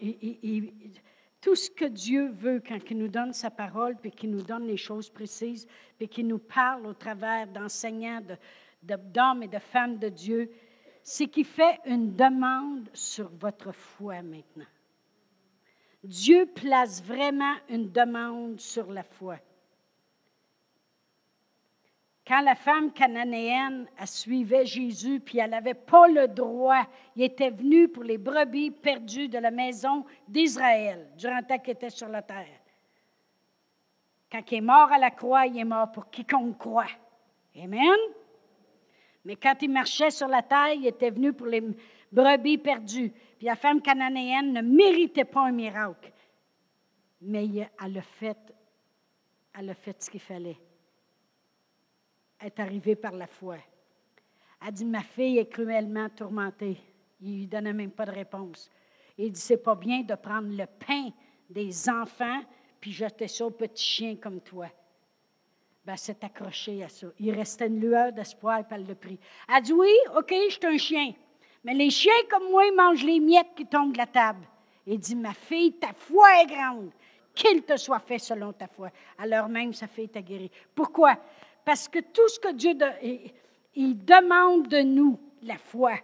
tout ce que Dieu veut quand il nous donne sa parole, puis qu'il nous donne les choses précises, puis qu'il nous parle au travers d'enseignants, d'hommes et de femmes de Dieu, c'est qu'il fait une demande sur votre foi maintenant. Dieu place vraiment une demande sur la foi. Quand la femme cananéenne a suivait Jésus, puis elle n'avait pas le droit, il était venu pour les brebis perdues de la maison d'Israël durant temps qu'il était sur la terre. Quand il est mort à la croix, il est mort pour quiconque croit. Amen? Mais quand il marchait sur la terre, il était venu pour les brebis perdues. Puis la femme cananéenne ne méritait pas un miracle. Mais elle a fait, elle a fait ce qu'il fallait. Elle est arrivée par la foi. Elle dit Ma fille est cruellement tourmentée. Il ne lui donnait même pas de réponse. Il dit C'est pas bien de prendre le pain des enfants puis jeter ça aux petits chiens comme toi ben, s'est accroché à ça. Il restait une lueur d'espoir, par le prix. Elle dit Oui, OK, je suis un chien. Mais les chiens comme moi, mangent les miettes qui tombent de la table. Il dit Ma fille, ta foi est grande. Qu'il te soit fait selon ta foi. Alors même, sa fille t'a guéri. Pourquoi? Parce que tout ce que Dieu il demande de nous, la foi.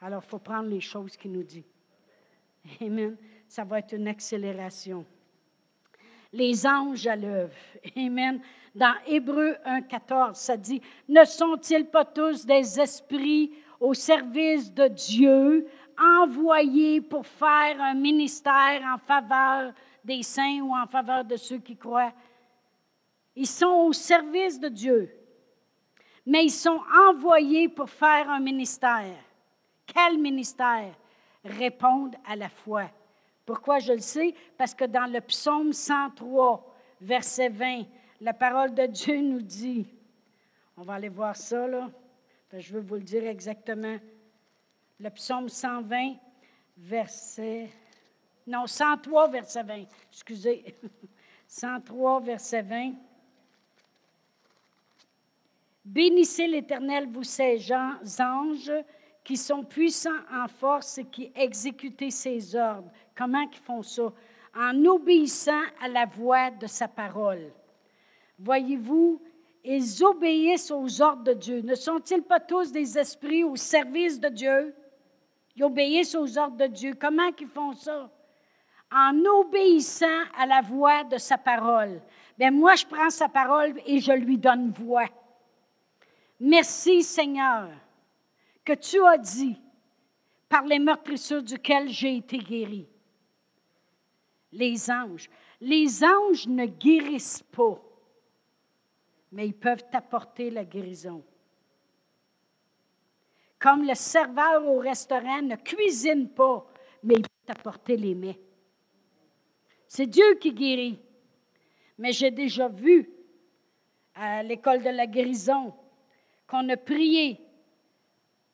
Alors, il faut prendre les choses qu'il nous dit. Amen. Ça va être une accélération les anges à l'œuvre. Amen. Dans Hébreu 1,14, ça dit Ne sont-ils pas tous des esprits au service de Dieu, envoyés pour faire un ministère en faveur des saints ou en faveur de ceux qui croient? Ils sont au service de Dieu, mais ils sont envoyés pour faire un ministère. Quel ministère? Répondre à la foi. Pourquoi je le sais? Parce que dans le psaume 103, verset 20, la parole de Dieu nous dit, on va aller voir ça, là, je veux vous le dire exactement. Le psaume 120, verset... Non, 103, verset 20. Excusez. 103, verset 20. Bénissez l'Éternel, vous ces anges qui sont puissants en force et qui exécutent ses ordres. Comment ils font ça? En obéissant à la voix de sa parole. Voyez-vous, ils obéissent aux ordres de Dieu. Ne sont-ils pas tous des esprits au service de Dieu? Ils obéissent aux ordres de Dieu. Comment ils font ça? En obéissant à la voix de sa parole. Bien, moi, je prends sa parole et je lui donne voix. Merci, Seigneur, que tu as dit par les meurtrissures duquel j'ai été guéri les anges. Les anges ne guérissent pas, mais ils peuvent t'apporter la guérison. Comme le serveur au restaurant ne cuisine pas, mais il peut t'apporter les mets. C'est Dieu qui guérit. Mais j'ai déjà vu à l'école de la guérison qu'on a prié.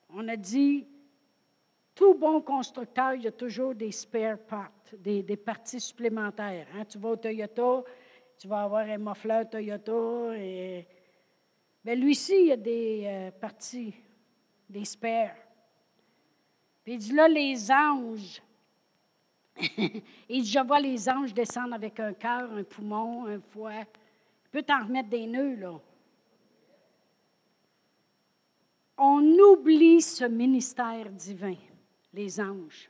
On a dit, tout bon constructeur, il y a toujours des spare parts, des, parties supplémentaires. Hein. Tu vas au Toyota, tu vas avoir un moffleur Toyota. Mais lui ci il y a des euh, parties, des spares. Puis il dit là, les anges. il dit, je vois les anges descendre avec un cœur, un poumon, un foie. Il peut t'en remettre des nœuds, là. On oublie ce ministère divin les anges.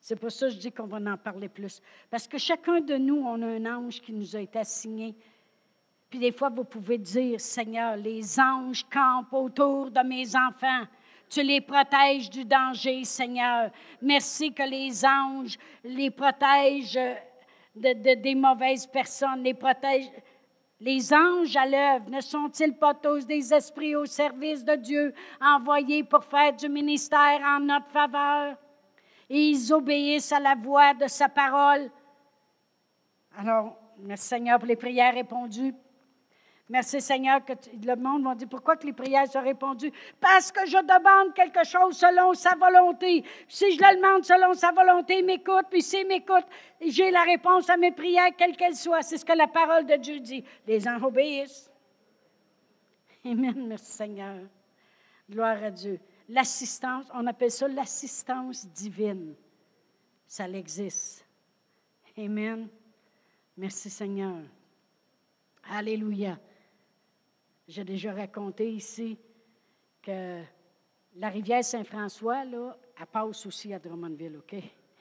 C'est pour ça que je dis qu'on va en parler plus. Parce que chacun de nous, on a un ange qui nous a été assigné. Puis des fois, vous pouvez dire, Seigneur, les anges campent autour de mes enfants. Tu les protèges du danger, Seigneur. Merci que les anges les protègent de, des mauvaises personnes, les protègent. Les anges à l'œuvre ne sont-ils pas tous des esprits au service de Dieu envoyés pour faire du ministère en notre faveur? Et ils obéissent à la voix de sa parole. Alors, merci Seigneur pour les prières répondues. Merci Seigneur que le monde m'a dit pourquoi que les prières sont répondues? Parce que je demande quelque chose selon sa volonté. Si je le demande selon sa volonté, il m'écoute, puis s'il m'écoute, j'ai la réponse à mes prières, quelle qu'elle soit. C'est ce que la parole de Dieu dit. Les gens obéissent. Amen, merci Seigneur. Gloire à Dieu. L'assistance, on appelle ça l'assistance divine. Ça existe. Amen. Merci Seigneur. Alléluia. J'ai déjà raconté ici que la rivière Saint-François, là, elle passe aussi à Drummondville, OK?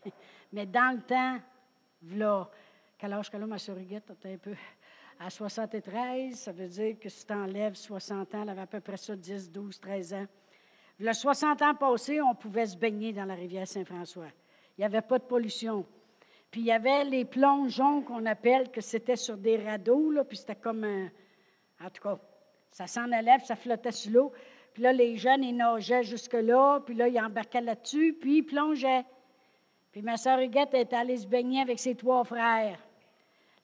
Mais dans le temps, là, quel âge que là, ma souriguette, un peu? À 73, ça veut dire que si tu enlèves 60 ans, elle avait à peu près ça, 10, 12, 13 ans. Le 60 ans passés, on pouvait se baigner dans la rivière Saint-François. Il n'y avait pas de pollution. Puis il y avait les plongeons qu'on appelle, que c'était sur des radeaux, là, puis c'était comme un. En tout cas, ça s'en allait, ça flottait sur l'eau. Puis là, les jeunes, ils nageaient jusque-là, puis là, ils embarquaient là-dessus, puis ils plongeaient. Puis ma soeur Huguette est allée se baigner avec ses trois frères.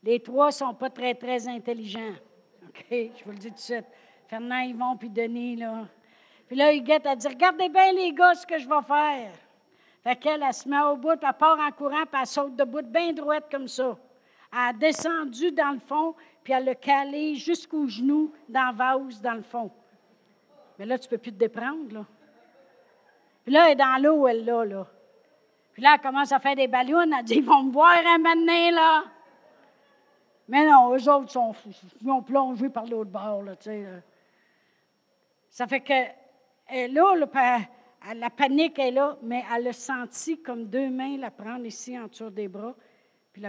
Les trois ne sont pas très, très intelligents. OK? Je vous le dis tout de suite. Fernand, Yvon, puis Denis, là. Puis là, Huguette a dit Regardez bien, les gars, ce que je vais faire. Fait qu'elle, elle se met au bout, elle part en courant, puis elle saute debout, bien droite comme ça. Elle a descendu dans le fond, puis elle l'a calé jusqu'au genou dans la vase, dans le fond. Mais là, tu ne peux plus te déprendre, là. Puis là, elle est dans l'eau, elle, là, là. Puis là, elle commence à faire des ballons. Elle dit, ils vont me voir un maintenant, là. Mais non, eux autres sont, ils ont par l'autre bord, là. Ça fait que, elle, là, la panique est là, mais elle a senti comme deux mains la prendre ici en dessous des bras. Puis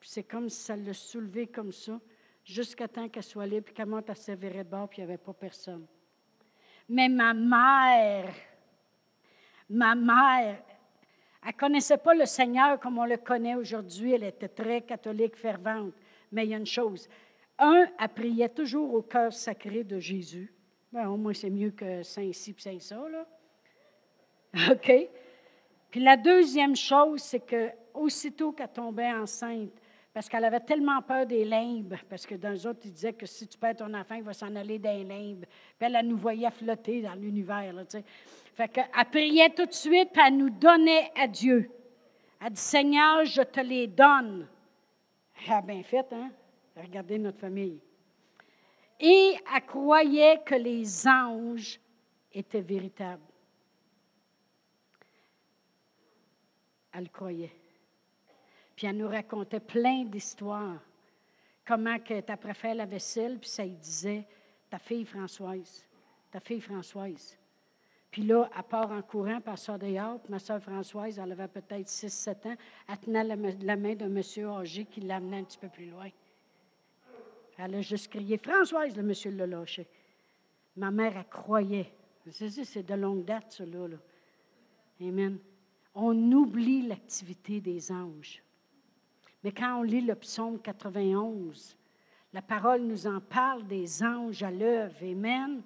c'est comme si ça l'a soulevé comme ça jusqu'à temps qu'elle soit libre, puis qu'elle monte à sévérer de bord, puis il n'y avait pas personne. Mais ma mère, ma mère, elle ne connaissait pas le Seigneur comme on le connaît aujourd'hui. Elle était très catholique, fervente. Mais il y a une chose. Un, elle priait toujours au cœur sacré de Jésus. Ben, au moins, c'est mieux que Saint-Ci et Saint-Ça. OK? Puis la deuxième chose, c'est que aussitôt qu'elle tombait enceinte, parce qu'elle avait tellement peur des limbes, parce que dans les autres, ils disaient que si tu perds ton enfant, il va s'en aller dans les limbes. Puis elle, nous voyait flotter dans l'univers. Là, fait qu'elle priait tout de suite, puis elle nous donnait à Dieu. Elle dit Seigneur, je te les donne. Elle a bien fait, hein? Regardez notre famille. Et elle croyait que les anges étaient véritables. Elle croyait. Puis elle nous racontait plein d'histoires. Comment que as fait la vaisselle, puis ça lui disait Ta fille Françoise, ta fille Françoise. Puis là, elle part en courant, par ça dehors, puis ma soeur Françoise, elle avait peut-être 6-7 ans, elle tenait la, main d'un monsieur âgé qui l'amenait un petit peu plus loin. Elle a juste crié Françoise, le monsieur l'a lâché. Ma mère, elle croyait. C'est de longue date, cela. Là. Amen. On oublie l'activité des anges. Mais quand on lit le psaume 91, la parole nous en parle des anges à l'œuvre. Amen.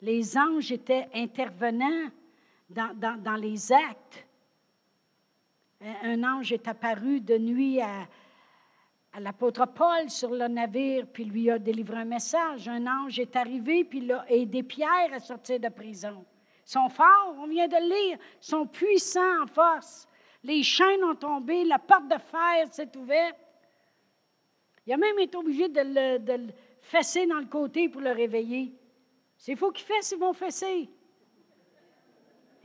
Les anges étaient intervenants dans, les actes. Un ange est apparu de nuit à, l'apôtre Paul sur le navire, puis lui a délivré un message. Un ange est arrivé, puis il a aidé Pierre à sortir de prison. Ils sont forts, on vient de le lire, ils sont puissants en force les chaînes ont tombé, la porte de fer s'est ouverte. Il a même été obligé de le, fesser dans le côté pour le réveiller. C'est faux qu'il fesse, ils vont fesser.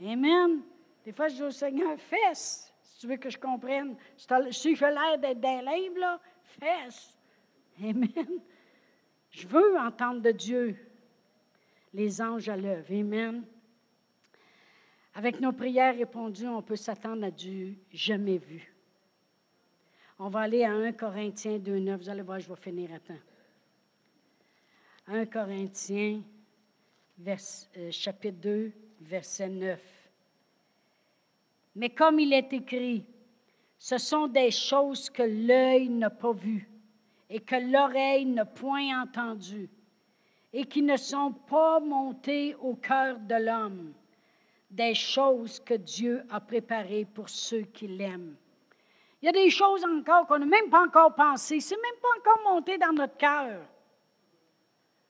Amen. Des fois, je dis au Seigneur, fesse, si tu veux que je comprenne. Si je l'air d'être livre, là, fesse. Amen. Je veux entendre de Dieu les anges à l'œuvre. Amen. Avec nos prières répondues, on peut s'attendre à du jamais vu. On va aller à 1 Corinthiens 2.9. Vous allez voir, je vais finir à temps. 1 Corinthiens, euh, chapitre 2, verset 9. Mais comme il est écrit, ce sont des choses que l'œil n'a pas vues et que l'oreille n'a point entendues et qui ne sont pas montées au cœur de l'homme, des choses que Dieu a préparées pour ceux qui l'aiment. Il y a des choses encore qu'on n'a même pas encore pensées, c'est même pas encore monté dans notre cœur.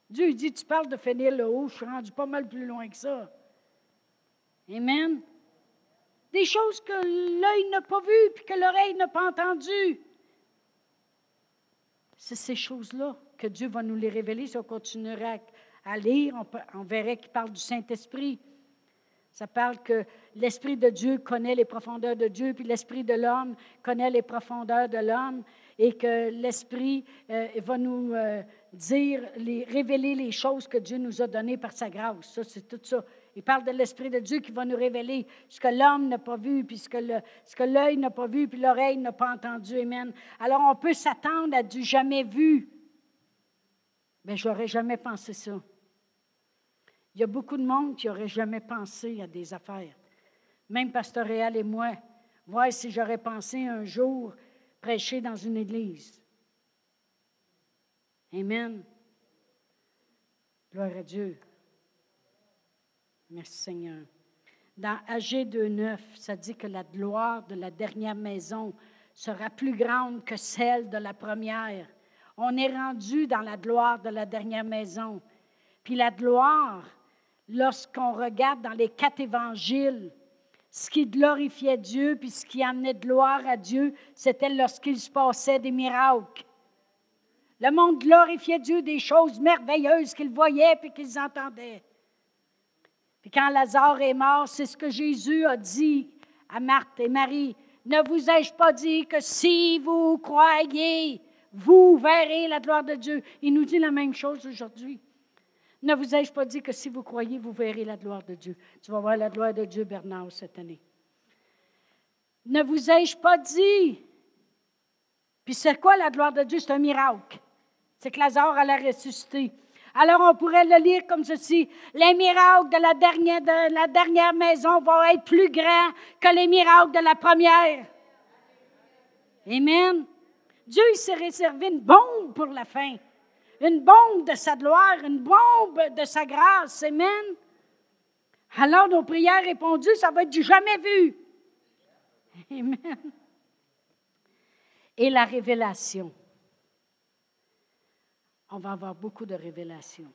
Dieu dit, tu parles de finir le haut, je suis rendu pas mal plus loin que ça. Amen. Des choses que l'œil n'a pas vues puis que l'oreille n'a pas entendues. C'est ces choses-là que Dieu va nous les révéler si on continuera à, lire. On verrait qu'il parle du Saint-Esprit. Ça parle que l'Esprit de Dieu connaît les profondeurs de Dieu, puis l'Esprit de l'homme connaît les profondeurs de l'homme, et que l'Esprit euh, va nous euh, dire, révéler les choses que Dieu nous a données par sa grâce. Ça, c'est tout ça. Il parle de l'Esprit de Dieu qui va nous révéler ce que l'homme n'a pas vu, puis ce que l'œil n'a pas vu, puis l'oreille n'a pas entendu. Amen. Alors, on peut s'attendre à du jamais vu. Mais j'aurais jamais pensé ça. Il y a beaucoup de monde qui n'aurait jamais pensé à des affaires. Même Pasteur Réal et moi, voir si j'aurais pensé un jour prêcher dans une église. Amen. Gloire à Dieu. Merci Seigneur. Dans AG 2.9, ça dit que la gloire de la dernière maison sera plus grande que celle de la première. On est rendu dans la gloire de la dernière maison. Puis la gloire, lorsqu'on regarde dans les quatre évangiles, ce qui glorifiait Dieu, puis ce qui amenait de gloire à Dieu, c'était lorsqu'il se passait des miracles. Le monde glorifiait Dieu des choses merveilleuses qu'ils voyaient puis qu'ils entendaient. Puis quand Lazare est mort, c'est ce que Jésus a dit à Marthe et Marie. Ne vous ai-je pas dit que si vous croyez, vous verrez la gloire de Dieu? Il nous dit la même chose aujourd'hui. Ne vous ai-je pas dit que si vous croyez, vous verrez la gloire de Dieu? Tu vas voir la gloire de Dieu, Bernard, cette année. Ne vous ai-je pas dit? Puis c'est quoi la gloire de Dieu? C'est un miracle. C'est que Lazare allait ressusciter. Alors on pourrait le lire comme ceci. Les miracles de la dernière, de la dernière maison vont être plus grands que les miracles de la première. Amen. Dieu s'est réservé une bombe pour la fin une bombe de sa gloire, une bombe de sa grâce. Amen. Alors, nos prières répondues, ça va être du jamais vu. Amen. Et la révélation. On va avoir beaucoup de révélations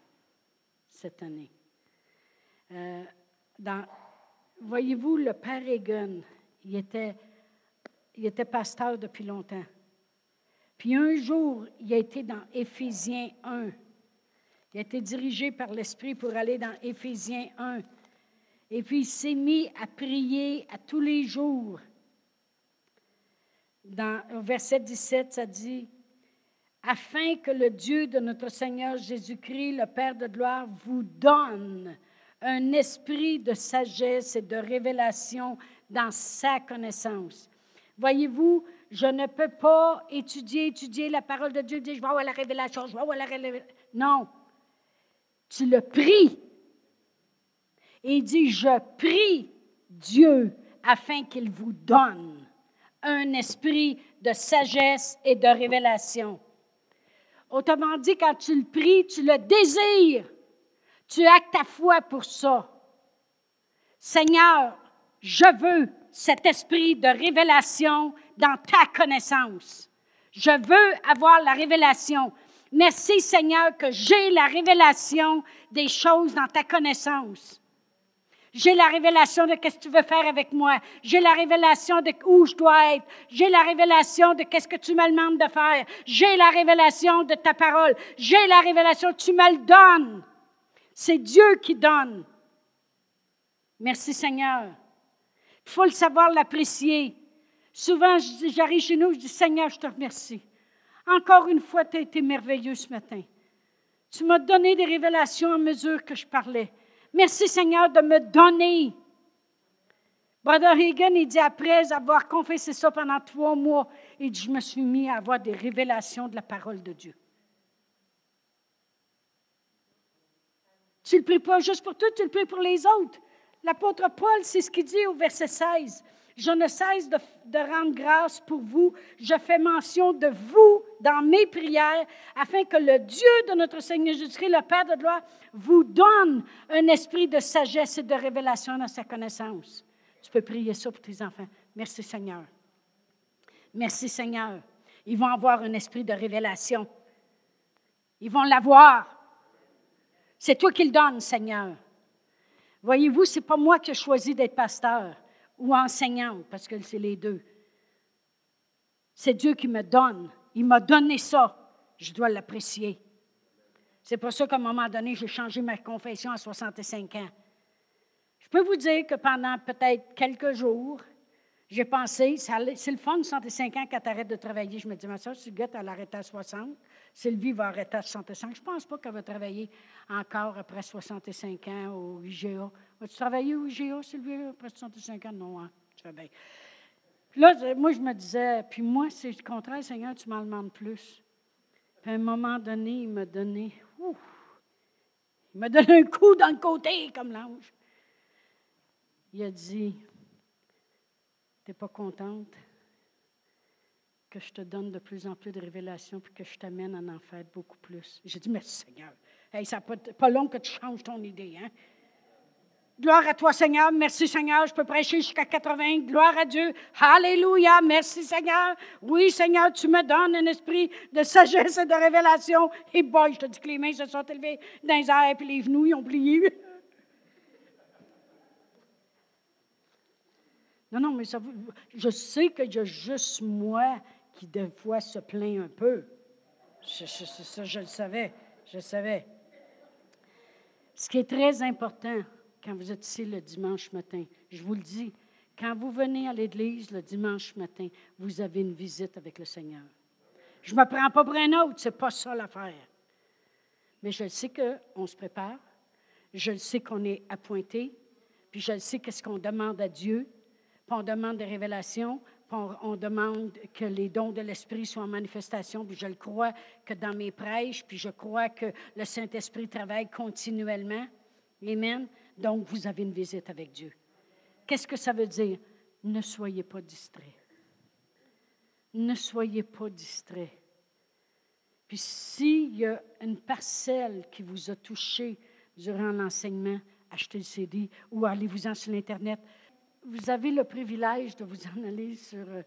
cette année. Euh, voyez-vous, le père Egan, il était, il était pasteur depuis longtemps. Puis un jour, il a été dans Éphésiens 1. Il a été dirigé par l'Esprit pour aller dans Éphésiens 1. Et puis il s'est mis à prier à tous les jours. Dans au verset 17, ça dit Afin que le Dieu de notre Seigneur Jésus-Christ, le Père de gloire, vous donne un esprit de sagesse et de révélation dans sa connaissance. Voyez-vous, je ne peux pas étudier, étudier la parole de Dieu, dire je vais avoir la révélation, je vais avoir la révélation. Non. Tu le pries. Et il dit, je prie Dieu afin qu'il vous donne un esprit de sagesse et de révélation. Autrement dit, quand tu le pries, tu le désires. Tu actes ta foi pour ça. Seigneur, je veux cet esprit de révélation dans ta connaissance. Je veux avoir la révélation. Merci Seigneur que j'ai la révélation des choses dans ta connaissance. J'ai la révélation de ce que tu veux faire avec moi. J'ai la révélation de où je dois être. J'ai la révélation de qu'est-ce que tu me demandes de faire. J'ai la révélation de ta parole. J'ai la révélation, tu me le donnes. C'est Dieu qui donne. Merci Seigneur. Il faut le savoir l'apprécier. Souvent, j'arrive chez nous, je dis Seigneur, je te remercie. Encore une fois, tu as été merveilleux ce matin. Tu m'as donné des révélations à mesure que je parlais. Merci Seigneur de me donner Brother Hagan, il dit, après avoir confessé ça pendant trois mois, il dit, je me suis mis à avoir des révélations de la parole de Dieu. Tu ne le pries pas juste pour toi, tu le pries pour les autres. L'apôtre Paul, c'est ce qu'il dit au verset 16. Je ne cesse de, rendre grâce pour vous. Je fais mention de vous dans mes prières, afin que le Dieu de notre Seigneur Jésus-Christ, le Père de gloire, vous donne un esprit de sagesse et de révélation dans sa connaissance. Tu peux prier ça pour tes enfants. Merci Seigneur. Merci Seigneur. Ils vont avoir un esprit de révélation. Ils vont l'avoir. C'est toi qui le donnes, Seigneur. Voyez-vous, ce n'est pas moi qui ai choisi d'être pasteur ou enseignante, parce que c'est les deux. C'est Dieu qui me donne. Il m'a donné ça. Je dois l'apprécier. C'est pour ça qu'à un moment donné, j'ai changé ma confession à 65 ans. Je peux vous dire que pendant peut-être quelques jours, j'ai pensé, c'est le fun, 65 ans, quand tu arrêtes de travailler. Je me dis, mais ça, si Guette, elle arrête à 60, Sylvie va arrêter à 65. Je ne pense pas qu'elle va travailler encore après 65 ans au IGA. Vas-tu travailler au IGA, Sylvie, après 65 ans? Non, hein? Tu fais bien. Là, moi, je me disais, puis moi, c'est le contraire, Seigneur, tu m'en demandes plus. Puis à un moment donné, il m'a donné, ouf, il m'a donné un coup dans le côté, comme l'ange il a dit, tu n'es pas contente que je te donne de plus en plus de révélations puis que je t'amène à en faire beaucoup plus? J'ai dit, merci Seigneur. Hey, ça n'est pas, long que tu changes ton idée. Hein? Gloire à toi, Seigneur. Merci, Seigneur. Je peux prêcher jusqu'à 80. Gloire à Dieu. Alléluia. Merci, Seigneur. Oui, Seigneur, tu me donnes un esprit de sagesse et de révélation. Et boy, je te dis que les mains se sont élevées dans les airs et les genoux, ils ont plié. Non, non, mais ça, je sais que y a juste moi qui, des fois, se plaint un peu. Je, ça, je le savais. Je le savais. Ce qui est très important quand vous êtes ici le dimanche matin, je vous le dis, quand vous venez à l'église le dimanche matin, vous avez une visite avec le Seigneur. Je ne me prends pas pour un autre, ce n'est pas ça l'affaire. Mais je sais qu'on se prépare, je le sais qu'on est appointé, puis je le sais qu'est-ce qu'on demande à Dieu, puis on demande des révélations, puis on, demande que les dons de l'Esprit soient en manifestation, puis je le crois que dans mes prêches, puis je crois que le Saint-Esprit travaille continuellement. Amen. Donc, vous avez une visite avec Dieu. Qu'est-ce que ça veut dire? Ne soyez pas distraits. Ne soyez pas distraits. Puis s'il y a une parcelle qui vous a touché durant l'enseignement, achetez le CD ou allez-vous-en sur l'Internet vous avez le privilège de vous en aller sur euh,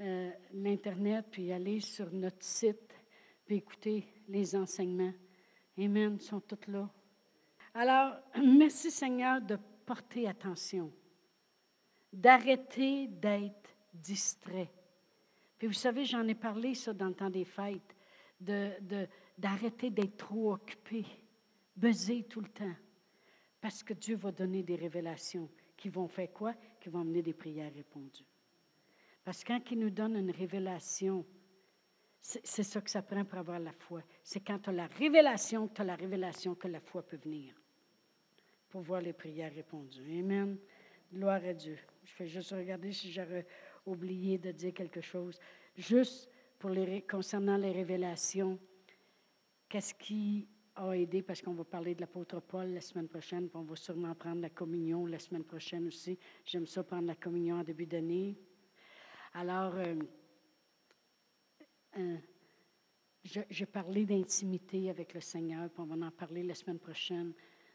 euh, l'Internet, puis aller sur notre site, puis écouter les enseignements. Amen, ils sont tous là. Alors, merci Seigneur de porter attention, d'arrêter d'être distrait. Puis vous savez, j'en ai parlé ça dans le temps des fêtes, d'arrêter d'être trop occupé, buzzer tout le temps, parce que Dieu va donner des révélations qui vont faire quoi? Qui vont amener des prières répondues. Parce que quand il nous donne une révélation, c'est ça que ça prend pour avoir la foi. C'est quand tu as la révélation tu as la révélation que la foi peut venir pour voir les prières répondues. Amen. Gloire à Dieu. Je vais juste regarder si j'aurais oublié de dire quelque chose. Juste pour les, concernant les révélations, qu'est-ce qui a aidé parce qu'on va parler de l'apôtre Paul la semaine prochaine, puis on va sûrement prendre la communion la semaine prochaine aussi. J'aime ça prendre la communion en début d'année. Alors, euh, euh, j'ai parlé d'intimité avec le Seigneur, puis on va en parler la semaine prochaine,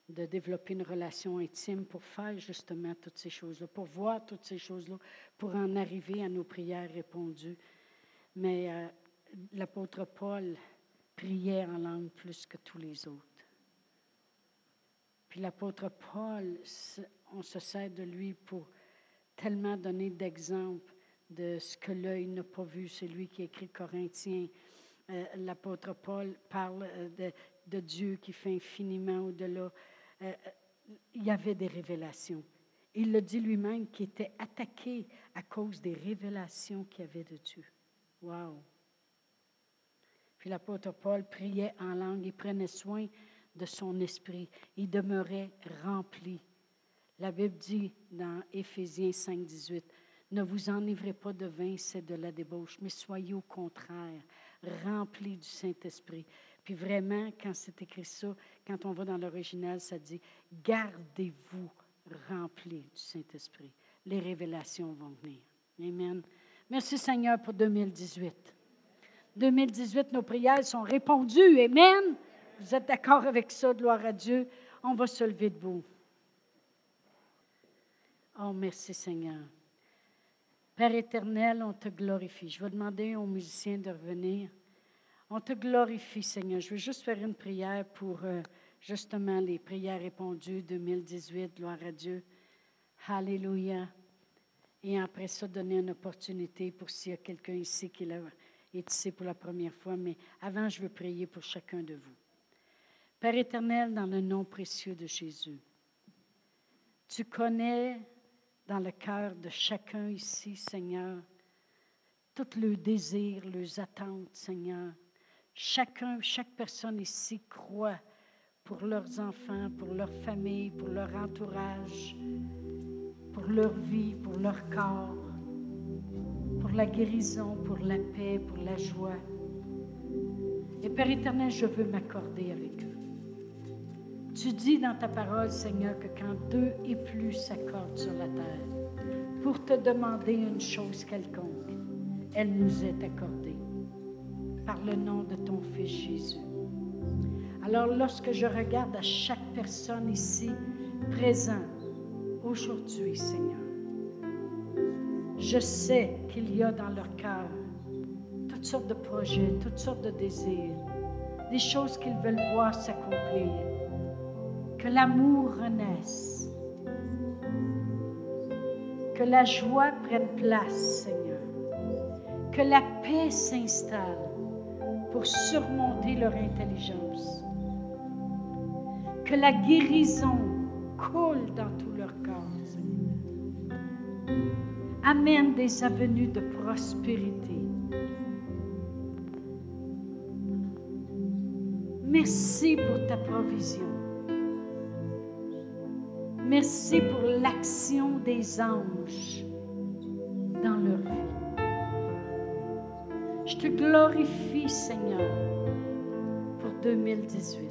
de développer une relation intime pour faire justement toutes ces choses-là, pour voir toutes ces choses-là, pour en arriver à nos prières répondues. Mais euh, l'apôtre Paul, priait en langue plus que tous les autres. Puis l'apôtre Paul, on se sert de lui pour tellement donner d'exemples de ce que l'œil n'a pas vu. C'est lui qui écrit Corinthiens. Euh, l'apôtre Paul parle euh, de, Dieu qui fait infiniment au-delà. Euh, il y avait des révélations. Il le dit lui-même qu'il était attaqué à cause des révélations qu'il y avait de Dieu. Wow! Puis l'apôtre Paul priait en langue, il prenait soin de son esprit, il demeurait rempli. La Bible dit dans Éphésiens 5, 18, ne vous enivrez pas de vin, c'est de la débauche, mais soyez au contraire remplis du Saint-Esprit. Puis vraiment, quand c'est écrit ça, quand on va dans l'original, ça dit gardez-vous remplis du Saint-Esprit. Les révélations vont venir. Amen. Merci Seigneur pour 2018. 2018, nos prières sont répondues. Amen. Vous êtes d'accord avec ça, gloire à Dieu. On va se lever debout. Oh, merci Seigneur. Père éternel, on te glorifie. Je vais demander aux musiciens de revenir. On te glorifie, Seigneur. Je veux juste faire une prière pour euh, justement les prières répondues 2018. Gloire à Dieu. Alléluia. Et après ça, donner une opportunité pour s'il y a quelqu'un ici qui est ici pour la première fois. Mais avant, je veux prier pour chacun de vous. Père éternel, dans le nom précieux de Jésus, tu connais dans le cœur de chacun ici, Seigneur, tous leurs désirs, leurs attentes, Seigneur. Chacun, chaque personne ici croit pour leurs enfants, pour leur famille, pour leur entourage, pour leur vie, pour leur corps, la guérison, pour la paix, pour la joie. Et Père éternel, je veux m'accorder avec eux. Tu dis dans ta parole, Seigneur, que quand deux et plus s'accordent sur la terre pour te demander une chose quelconque, elle nous est accordée par le nom de ton Fils Jésus. Alors lorsque je regarde à chaque personne ici présent aujourd'hui, Seigneur, je sais qu'il y a dans leur cœur toutes sortes de projets, toutes sortes de désirs, des choses qu'ils veulent voir s'accomplir. Que l'amour renaisse, que la joie prenne place, Seigneur, que la paix s'installe pour surmonter leur intelligence, que la guérison coule dans tout Amène des avenues de prospérité. Merci pour ta provision. Merci pour l'action des anges dans leur vie. Je te glorifie, Seigneur, pour 2018,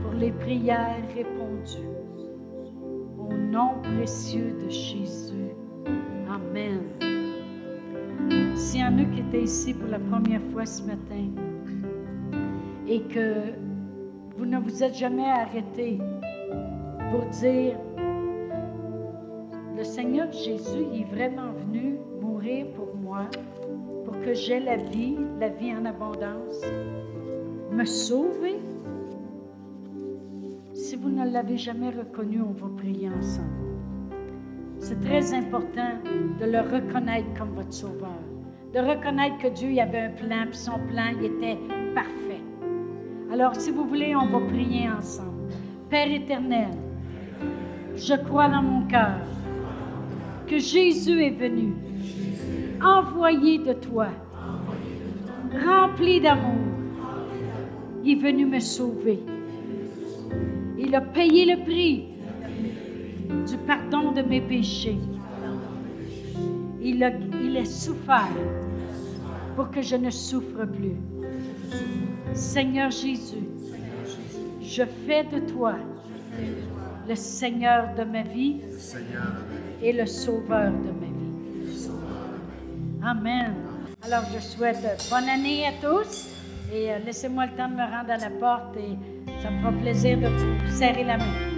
pour les prières répondues. Nom précieux de Jésus. Amen. S'il y en a qui étaient ici pour la première fois ce matin et que vous ne vous êtes jamais arrêté pour dire, le Seigneur Jésus est vraiment venu mourir pour moi, pour que j'aie la vie, la vie en abondance, me sauver. Vous ne l'avez jamais reconnu, on va prier ensemble. C'est très important de le reconnaître comme votre sauveur, de reconnaître que Dieu avait un plan, puis son plan il était parfait. Alors, si vous voulez, on va prier ensemble. Père éternel, je crois dans mon cœur que Jésus est venu, envoyé de toi, rempli d'amour. Il est venu me sauver. Il a payé le prix du pardon de mes péchés. Il a, il a souffert pour que je ne souffre plus. Seigneur Jésus, je fais de toi le Seigneur de ma vie et le Sauveur de ma vie. Amen. Alors, je souhaite bonne année à tous et euh, laissez-moi le temps de me rendre à la porte et ça me fera plaisir de vous serrer la main.